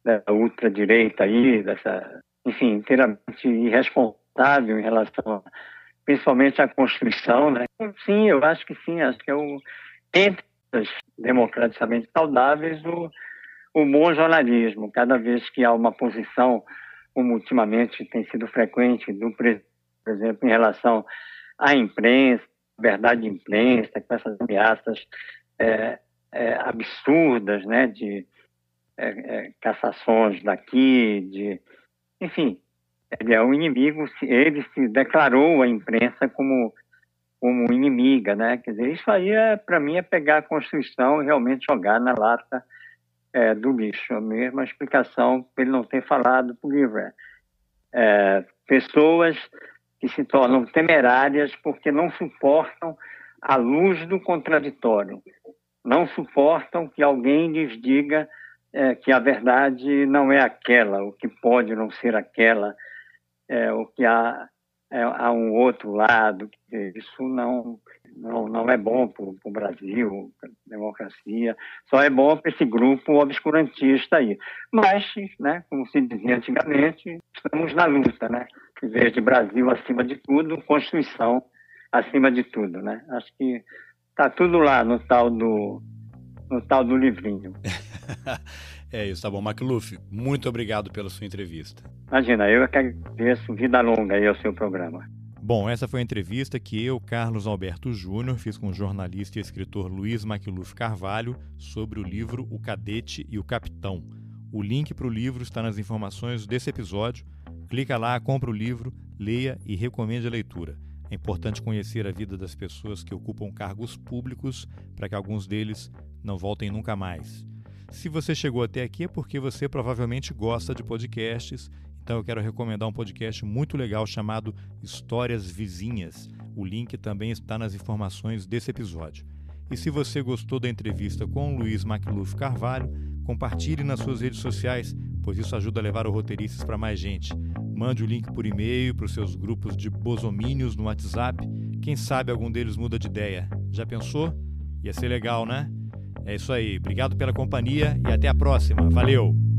dessa ultradireita aí, dessa, enfim, inteiramente irresponsável em relação, a, principalmente à Constituição, né? Sim, eu acho que sim, acho que é o entre as democraticamente saudáveis o o bom jornalismo. Cada vez que há uma posição, como ultimamente tem sido frequente, do por exemplo, em relação à imprensa, verdade de imprensa, com essas ameaças é, é, absurdas, né, de é, é cassações daqui, de, enfim, ele é um inimigo. Ele se declarou a imprensa como como inimiga, né? Quer dizer, isso aí é para mim é pegar a Constituição e realmente jogar na lata é, do lixo. A mesma explicação para ele não ter falado para o livro. Pessoas que se tornam temerárias porque não suportam a luz do contraditório, não suportam que alguém lhes diga é, que a verdade não é aquela, o que pode não ser aquela, é, o que há, é, há um outro lado. Isso não não, não é bom para o Brasil, para a democracia, só é bom para esse grupo obscurantista aí. Mas, né, como se dizia antigamente, estamos na luta, né? Em vez de Brasil acima de tudo, Constituição acima de tudo, né? Acho que está tudo lá no tal do, no tal do livrinho. <laughs> é isso, tá bom. Macluf, muito obrigado pela sua entrevista. Imagina, eu que agradeço vida longa aí ao seu programa. Bom, essa foi a entrevista que eu, Carlos Alberto Júnior, fiz com o jornalista e escritor Luiz Macluf Carvalho sobre o livro O Cadete e o Capitão. O link para o livro está nas informações desse episódio. Clica lá, compra o livro, leia e recomende a leitura. É importante conhecer a vida das pessoas que ocupam cargos públicos para que alguns deles não voltem nunca mais. Se você chegou até aqui é porque você provavelmente gosta de podcasts então eu quero recomendar um podcast muito legal chamado Histórias Vizinhas. O link também está nas informações desse episódio. E se você gostou da entrevista com Luiz Macluf Carvalho, compartilhe nas suas redes sociais, pois isso ajuda a levar o Roteiristas para mais gente. Mande o link por e-mail para os seus grupos de bosomínios no WhatsApp. Quem sabe algum deles muda de ideia. Já pensou? Ia ser legal, né? É isso aí. Obrigado pela companhia e até a próxima. Valeu!